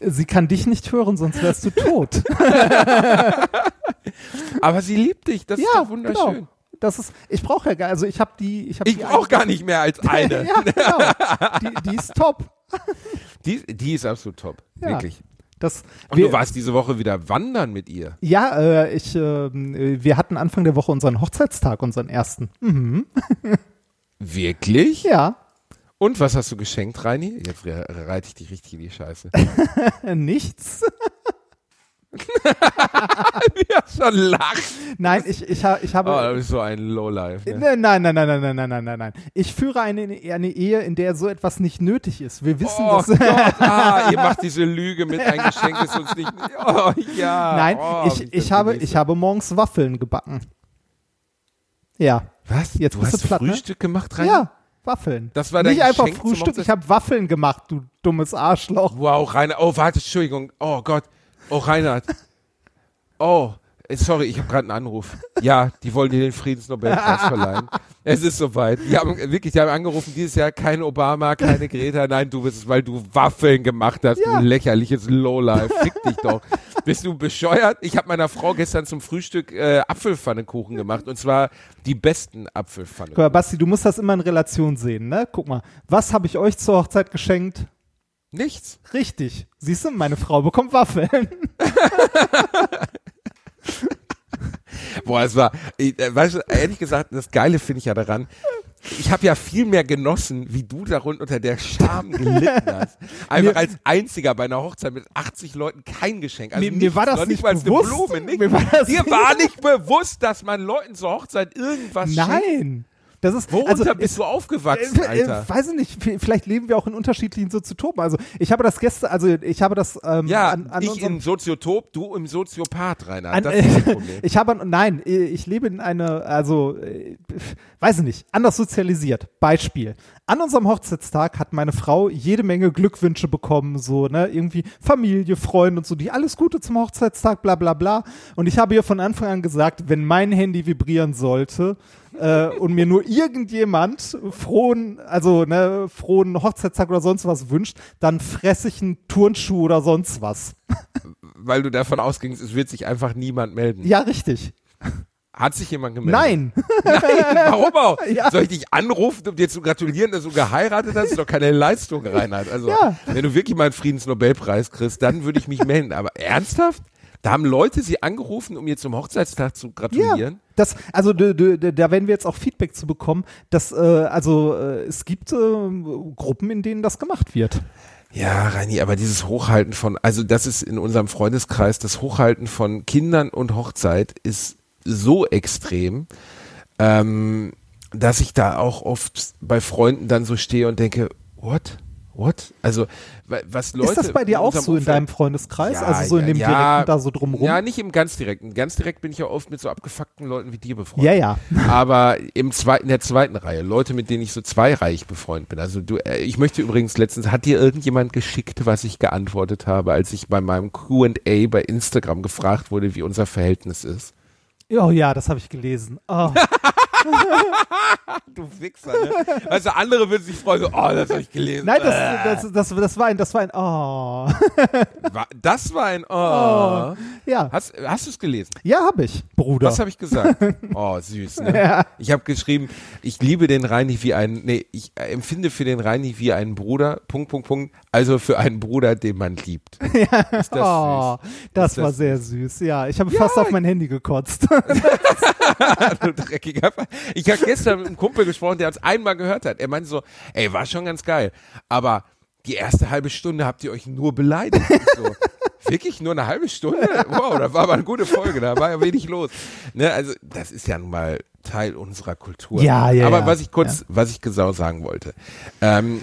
Speaker 4: Sie, kann dich nicht hören, sonst wärst du tot.
Speaker 5: Aber sie liebt dich. Das ist
Speaker 4: ja,
Speaker 5: doch wunderschön.
Speaker 4: genau. Das ist, ich brauche ja gar, also ich habe die, ich habe
Speaker 5: Ich brauche gar nicht mehr als eine.
Speaker 4: ja, genau. Die, die ist top.
Speaker 5: Die, die ist absolut top.
Speaker 4: Ja.
Speaker 5: Wirklich.
Speaker 4: Das,
Speaker 5: Und
Speaker 4: wir,
Speaker 5: du warst diese Woche wieder wandern mit ihr.
Speaker 4: ja, äh, ich, äh, wir hatten Anfang der Woche unseren Hochzeitstag, unseren ersten. Mhm.
Speaker 5: Wirklich?
Speaker 4: Ja,
Speaker 5: Und was hast du geschenkt, Reini? Jetzt re- reite ich dich richtig in die Scheiße.
Speaker 4: nichts.
Speaker 5: ja, schon lacht.
Speaker 4: Nein, ich, ich, ha, ich habe.
Speaker 5: Oh, du bist so ein Lowlife. Ne?
Speaker 4: Nein, nein, nein, nein, nein, nein, nein, nein, nein. Ich führe eine, eine Ehe, in der so etwas nicht nötig ist. Wir wissen,
Speaker 5: Oh
Speaker 4: dass.
Speaker 5: Gott, ah, ihr macht diese Lüge mit ein Geschenk ist uns nicht. Oh ja.
Speaker 4: Nein,
Speaker 5: oh,
Speaker 4: ich,
Speaker 5: das
Speaker 4: ich, habe, ich habe morgens Waffeln gebacken. Ja.
Speaker 5: Was?
Speaker 4: Jetzt
Speaker 5: du hast
Speaker 4: du platt, ne?
Speaker 5: Frühstück gemacht, Reini?
Speaker 4: Ja, Waffeln.
Speaker 5: Das war dein
Speaker 4: Nicht einfach
Speaker 5: Geschenk zum
Speaker 4: Frühstück, ich habe Waffeln gemacht, du dummes Arschloch.
Speaker 5: Wow, Reinhard. Oh, warte, Entschuldigung. Oh Gott. Oh, Reinhard. Oh, sorry, ich habe gerade einen Anruf. Ja, die wollen dir den Friedensnobelpreis verleihen. Es ist soweit. Die haben wirklich, die haben angerufen, dieses Jahr kein Obama, keine Greta. Nein, du bist es, weil du Waffeln gemacht hast,
Speaker 4: Ja.
Speaker 5: du lächerliches Lowlife. Fick dich doch. Bist du bescheuert? Ich habe meiner Frau gestern zum Frühstück äh, Apfelpfannekuchen gemacht und zwar die besten
Speaker 4: Guck
Speaker 5: Apfelpfannekuchen.
Speaker 4: mal, Basti, du musst das immer in Relation sehen, ne? Guck mal, was habe ich euch zur Hochzeit geschenkt?
Speaker 5: Nichts.
Speaker 4: Richtig. Siehst du, meine Frau bekommt Waffeln.
Speaker 5: Boah, es war, äh, weißt du, ehrlich gesagt, das Geile finde ich ja daran, ich habe ja viel mehr genossen, wie du darunter unter der Scham gelitten hast. Einfach
Speaker 4: Mir-
Speaker 5: als einziger bei einer Hochzeit mit 80 Leuten kein Geschenk. Also
Speaker 4: Mir- mir
Speaker 5: nichts,
Speaker 4: war das nicht bewusst.
Speaker 5: Blume, nicht?
Speaker 4: Mir war das
Speaker 5: Dir
Speaker 4: nicht-
Speaker 5: war nicht bewusst, dass man Leuten zur Hochzeit irgendwas schenkt.
Speaker 4: Das ist,
Speaker 5: Worunter
Speaker 4: also,
Speaker 5: bist du aufgewachsen,
Speaker 4: Äh, äh,
Speaker 5: Alter?
Speaker 4: weiß ich nicht, vielleicht leben wir auch in unterschiedlichen Soziotopen. Also ich habe das gestern, also ich habe das ähm,
Speaker 5: Ja,
Speaker 4: an, an
Speaker 5: ich im Soziotop, du im Soziopath, Rainer.
Speaker 4: an,
Speaker 5: das ist das Problem.
Speaker 4: ich habe, nein, ich lebe in eine, also äh, weiß ich nicht, anders sozialisiert. Beispiel. An unserem Hochzeitstag hat meine Frau jede Menge Glückwünsche bekommen, so, ne, irgendwie Familie, Freunde und so, die alles Gute zum Hochzeitstag, bla bla bla. Und ich habe ihr von Anfang an gesagt, wenn mein Handy vibrieren sollte, äh, und mir nur irgendjemand frohen, also ne, frohen Hochzeitstag oder sonst was wünscht, dann fresse ich einen Turnschuh oder sonst was.
Speaker 5: Weil du davon ausgingst, es wird sich einfach niemand melden.
Speaker 4: Ja, richtig.
Speaker 5: Hat sich jemand gemeldet?
Speaker 4: Nein.
Speaker 5: Nein, warum auch?
Speaker 4: Ja.
Speaker 5: Soll ich dich anrufen, um dir zu gratulieren, dass du geheiratet hast? Das ist doch keine Leistung, Reinhard. Also,
Speaker 4: Ja.
Speaker 5: wenn du wirklich mal einen Friedensnobelpreis kriegst, dann würde ich mich melden. Aber ernsthaft? Da haben Leute sie angerufen, um ihr zum Hochzeitstag zu
Speaker 4: Ja,
Speaker 5: gratulieren?
Speaker 4: das, also da werden wir jetzt auch Feedback zu bekommen, dass äh, also äh, es gibt äh, Gruppen, in denen das gemacht wird.
Speaker 5: Ja, Reini, aber dieses Hochhalten von, also das ist in unserem Freundeskreis, das Hochhalten von Kindern und Hochzeit ist so extrem, ähm, dass ich da auch oft bei Freunden dann so stehe und denke, what? What? Also, wa- was Leute.
Speaker 4: ist das bei dir
Speaker 5: in
Speaker 4: auch so in
Speaker 5: Umfeld-
Speaker 4: deinem Freundeskreis?
Speaker 5: Ja,
Speaker 4: also so in dem
Speaker 5: ja.
Speaker 4: direkten da so drumrum?
Speaker 5: Ja, nicht im ganz direkten. Ganz direkt bin ich ja oft mit so abgefuckten Leuten wie dir befreundet.
Speaker 4: ja, ja.
Speaker 5: Aber im zweiten, in der zweiten Reihe, Leute, mit denen ich so zweireich befreundet bin. Also du, äh, ich möchte übrigens letztens, hat dir irgendjemand geschickt, was ich geantwortet habe, als ich bei meinem Q&A bei Instagram gefragt wurde, wie unser Verhältnis ist?
Speaker 4: Oh ja, das habe ich gelesen. Oh.
Speaker 5: Du Wichser, ne? Also andere würden sich freuen, so, oh, das habe ich gelesen.
Speaker 4: Nein, das, das, das, das war ein, das war ein, oh.
Speaker 5: Das war ein, oh.
Speaker 4: Oh. Ja,
Speaker 5: Hast, hast du es gelesen?
Speaker 4: ja, habe ich, Bruder.
Speaker 5: Was habe ich gesagt? Oh, süß, ne? Ich habe geschrieben, ich liebe den Reini wie einen, nee, ich äh, empfinde für den Reini wie einen Bruder, Punkt, Punkt, Punkt, also für einen Bruder, den man liebt. Ist das
Speaker 4: oh, das
Speaker 5: Ist das
Speaker 4: war sehr süß. Ja, ich habe fast auf mein Handy gekotzt.
Speaker 5: süß? Du dreckiger Ich habe gestern mit einem Kumpel gesprochen, der uns einmal gehört hat. Er meinte so, ey, war schon ganz geil, aber die erste halbe Stunde habt ihr euch nur beleidigt. So, Wirklich nur eine halbe Stunde? Wow, das war aber eine gute Folge, da war ja wenig los. Ne, also das ist ja nun mal Teil unserer Kultur.
Speaker 4: Ja, ja,
Speaker 5: Aber
Speaker 4: ja.
Speaker 5: was ich kurz, was ich genau sagen wollte. Ähm,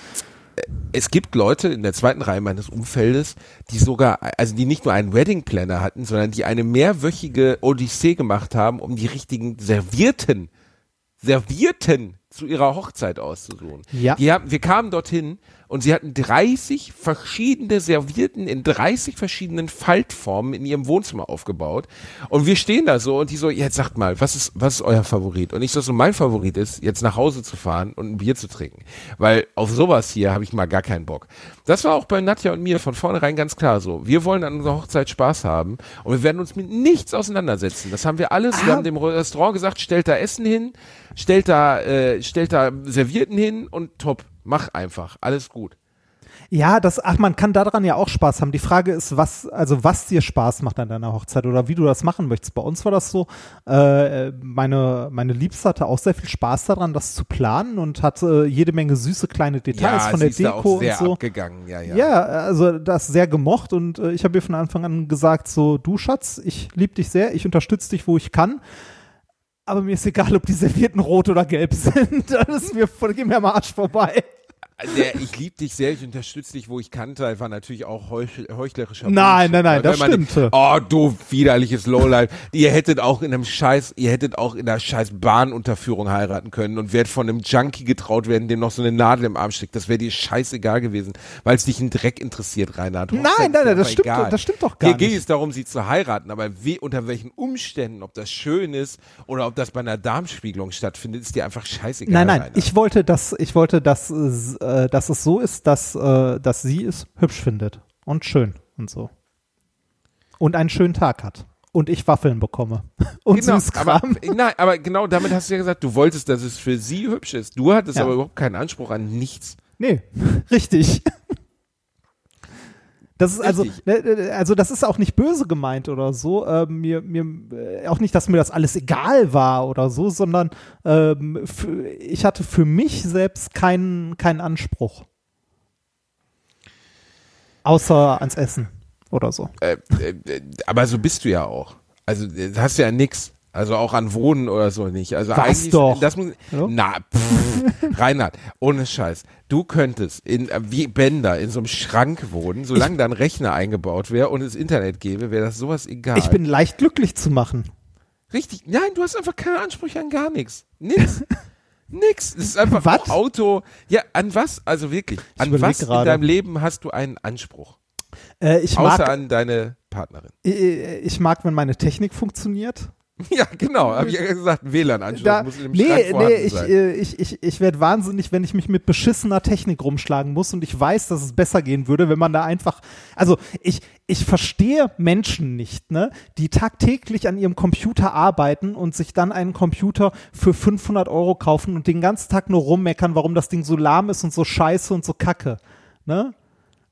Speaker 5: es gibt Leute in der zweiten Reihe meines Umfeldes, die sogar, also die nicht nur einen Wedding Planner hatten, sondern die eine mehrwöchige Odyssee gemacht haben, um die richtigen Servierten, Servierten zu ihrer Hochzeit auszusuchen.
Speaker 4: Ja.
Speaker 5: Haben, wir kamen dorthin und sie hatten 30 verschiedene Servierten in 30 verschiedenen Faltformen in ihrem Wohnzimmer aufgebaut. Und wir stehen da so und die so, jetzt sagt mal, was ist, was ist euer Favorit? Und ich so, so mein Favorit ist, jetzt nach Hause zu fahren und ein Bier zu trinken. Weil auf sowas hier habe ich mal gar keinen Bock. Das war auch bei Nadja und mir von vornherein ganz klar so. Wir wollen an unserer Hochzeit Spaß haben und wir werden uns mit nichts auseinandersetzen. Das haben wir alles. Wir
Speaker 4: Ah.
Speaker 5: haben dem Restaurant gesagt, stellt da Essen hin, stellt da, äh, stellt da Servierten hin und top. Mach einfach. Alles gut.
Speaker 4: Ja, das, ach, man kann daran ja auch Spaß haben. Die Frage ist, was, also was dir Spaß macht an deiner Hochzeit oder wie du das machen möchtest. Bei uns war das so, äh, meine, meine Liebste hatte auch sehr viel Spaß daran, das zu planen und hatte jede Menge süße kleine Details von der
Speaker 5: ist da
Speaker 4: Deko
Speaker 5: auch sehr
Speaker 4: und so.
Speaker 5: abgegangen. Ja, ja.
Speaker 4: Ja, also das sehr gemocht und äh, ich habe ihr von Anfang an gesagt, so, du Schatz, ich liebe dich sehr, ich unterstütze dich, wo ich kann. Aber mir ist egal, ob die Servierten rot oder gelb sind. Das ist mir, voll- geh mir am Arsch vorbei.
Speaker 5: Der Ich lieb dich sehr, ich unterstütze dich, wo ich kannte, war natürlich auch heuch, heuchlerischer
Speaker 4: Nein, nein, nein,
Speaker 5: ne?
Speaker 4: das stimmte.
Speaker 5: Oh, du widerliches Lowlife. ihr hättet auch in einem Scheiß, ihr hättet auch in einer scheiß Bahnunterführung heiraten können und wärt von einem Junkie getraut werden, dem noch so eine Nadel im Arm steckt. Das wäre dir scheißegal gewesen, weil es dich in Dreck interessiert, Reinhard.
Speaker 4: Nein,
Speaker 5: Hochzeit
Speaker 4: nein, nein,
Speaker 5: dir
Speaker 4: das stimmt
Speaker 5: egal.
Speaker 4: doch- das stimmt doch gar
Speaker 5: Hier geht
Speaker 4: nicht.
Speaker 5: es darum, sie zu heiraten, aber wie, unter welchen Umständen, ob das schön ist oder ob das bei einer Darmspiegelung stattfindet, ist dir einfach scheißegal.
Speaker 4: Nein, nein,
Speaker 5: Reinhard.
Speaker 4: ich wollte, dass ich wollte, dass, es, äh, dass es so ist, dass, äh, dass sie es hübsch findet und schön und so. Und einen schönen Tag hat. Und ich Waffeln bekomme. Und
Speaker 5: Genau, aber, nein, aber genau damit hast du ja gesagt, du wolltest, dass es für sie hübsch ist. Du hattest
Speaker 4: Ja.
Speaker 5: aber überhaupt keinen Anspruch an nichts.
Speaker 4: Nee, richtig. Das ist also, ne, äh, also das ist auch nicht böse gemeint oder so. Äh, mir, mir, äh, auch nicht, dass mir das alles egal war oder so, sondern ähm, für, ich hatte für mich selbst keinen, keinen Anspruch. Außer ans Essen oder so.
Speaker 5: Äh, äh, äh, aber so bist du ja auch. Also hast du ja nix. Also auch an Wohnen oder so nicht. Also
Speaker 4: Was
Speaker 5: eigentlich,
Speaker 4: doch.
Speaker 5: Das muss,
Speaker 4: Hallo?
Speaker 5: na, pff, Reinhard, ohne Scheiß. Du könntest in, äh, wie Bender in so einem Schrank wohnen, solange da ein Rechner eingebaut wäre und es Internet gäbe, wäre das sowas egal.
Speaker 4: Ich bin leicht glücklich zu machen.
Speaker 5: Richtig. Nein, du hast einfach keine Ansprüche an gar nichts. Nix. Nix. Es ist einfach
Speaker 4: Was?
Speaker 5: Auto. Ja, an was? Also wirklich. An was in
Speaker 4: gerade.
Speaker 5: deinem Leben hast du einen Anspruch?
Speaker 4: Äh, ich,
Speaker 5: Außer
Speaker 4: mag,
Speaker 5: an deine Partnerin.
Speaker 4: äh, ich mag, wenn meine Technik funktioniert.
Speaker 5: Ja, genau. Habe ich ja gesagt. WLAN-Anschluss muss in dem
Speaker 4: nee,
Speaker 5: Schrank
Speaker 4: nee,
Speaker 5: vorhanden
Speaker 4: ich,
Speaker 5: sein.
Speaker 4: äh, ich, ich, ich werde wahnsinnig, wenn ich mich mit beschissener Technik rumschlagen muss und ich weiß, dass es besser gehen würde, wenn man da einfach, also ich, ich verstehe Menschen nicht, ne, die tagtäglich an ihrem Computer arbeiten und sich dann einen Computer für 500 Euro kaufen und den ganzen Tag nur rummeckern, warum das Ding so lahm ist und so scheiße und so kacke, ne?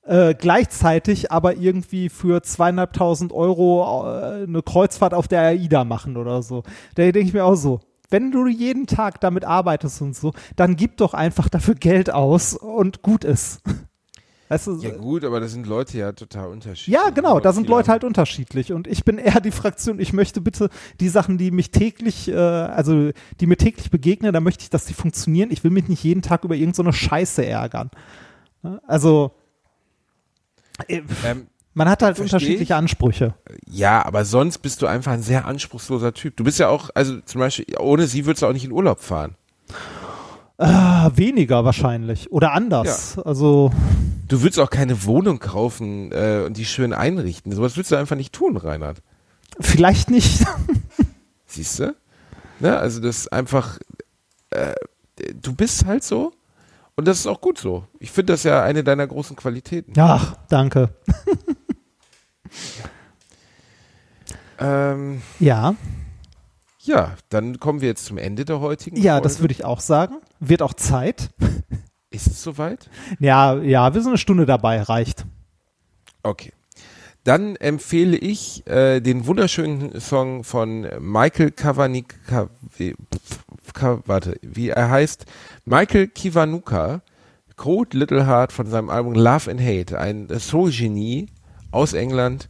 Speaker 4: Äh, gleichzeitig aber irgendwie für zweieinhalbtausend Euro äh, eine Kreuzfahrt auf der AIDA machen oder so. Da denke ich mir auch so, wenn du jeden Tag damit arbeitest und so, dann gib doch einfach dafür Geld aus und gut ist. Weißt du,
Speaker 5: ja gut, aber das sind Leute ja total unterschiedlich.
Speaker 4: ja, genau, da sind
Speaker 5: Viele
Speaker 4: Leute halt unterschiedlich und ich bin eher die Fraktion, ich möchte bitte die Sachen, die mich täglich, äh, also die mir täglich begegnen, da möchte ich, dass die funktionieren. Ich will mich nicht jeden Tag über irgendeine so Scheiße ärgern. Ne? Also,
Speaker 5: Ähm,
Speaker 4: man hat halt unterschiedliche
Speaker 5: ich.
Speaker 4: Ansprüche.
Speaker 5: ja, aber sonst bist du einfach ein sehr anspruchsloser Typ. Du bist ja auch, also zum Beispiel, ohne sie würdest du auch nicht in Urlaub fahren.
Speaker 4: Ah, weniger wahrscheinlich. Oder anders. Also,
Speaker 5: Du würdest auch keine Wohnung kaufen äh, und die schön einrichten. Sowas würdest du einfach nicht tun, Reinhard.
Speaker 4: vielleicht nicht.
Speaker 5: Siehst du? Ne? Also das ist einfach, äh, du bist halt so und das ist auch gut so. Ich finde das ja eine deiner großen Qualitäten.
Speaker 4: Ach, danke.
Speaker 5: Ähm,
Speaker 4: Ja,
Speaker 5: ja, dann kommen wir jetzt zum Ende der heutigen
Speaker 4: ja,
Speaker 5: Folge.
Speaker 4: das würde ich auch sagen. Wird auch Zeit.
Speaker 5: Ist es soweit?
Speaker 4: Ja, ja, wir sind eine Stunde dabei, reicht.
Speaker 5: Okay. Dann empfehle ich äh, den wunderschönen Song von Michael Kavanika, wie, Ka, warte, wie er heißt, Michael Kiwanuka, Code Little Heart von seinem Album Love and Hate, ein Soul-Genie aus England,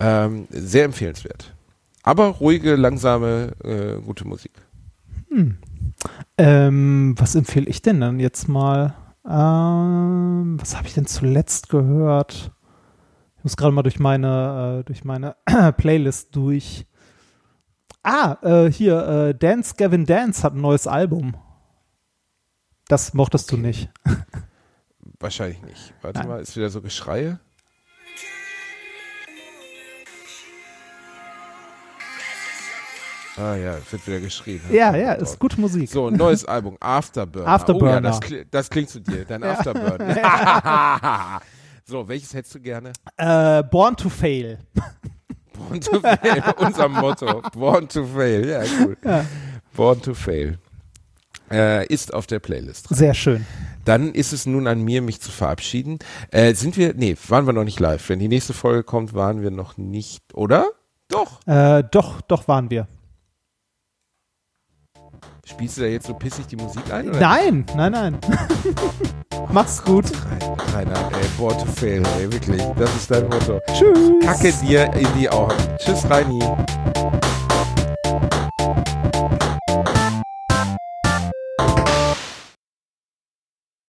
Speaker 5: ähm, sehr empfehlenswert. Aber ruhige, langsame, äh, gute Musik.
Speaker 4: Ähm, was empfehle ich denn dann jetzt mal? Ähm, was habe ich denn zuletzt gehört? Ich muss gerade mal durch meine, äh, durch meine Playlist durch. Ah, äh, hier, äh, Dance Gavin Dance hat ein neues Album. Das mochtest du nicht.
Speaker 5: Wahrscheinlich nicht. Warte
Speaker 4: Nein.
Speaker 5: mal, ist wieder so Geschreie? Ah ja, es wird wieder geschrien.
Speaker 4: Ja, ja, ist gute Musik.
Speaker 5: So, ein neues Album, Afterburner.
Speaker 4: Afterburner.
Speaker 5: Oh ja, das, kli das klingt zu dir, dein Afterburn. so, welches hättest du gerne?
Speaker 4: Äh, Born to Fail.
Speaker 5: Born to Fail, unser Motto. Born to Fail, ja, cool. Born to Fail. Äh, ist auf der Playlist. dran.
Speaker 4: Sehr schön.
Speaker 5: Dann ist es nun an mir, mich zu verabschieden. Äh, sind wir, nee, waren wir noch nicht live. Wenn die nächste Folge kommt, waren wir noch nicht, oder? Doch.
Speaker 4: Äh, doch, doch waren wir.
Speaker 5: Spielst du da jetzt so pissig die Musik ein? Oder?
Speaker 4: Nein, nein, nein. Mach's gut.
Speaker 5: Rainer, ey, Born to Fail, ey, wirklich. Das ist dein Motto.
Speaker 4: Tschüss.
Speaker 5: Kacke dir in die Augen. Tschüss, Reini.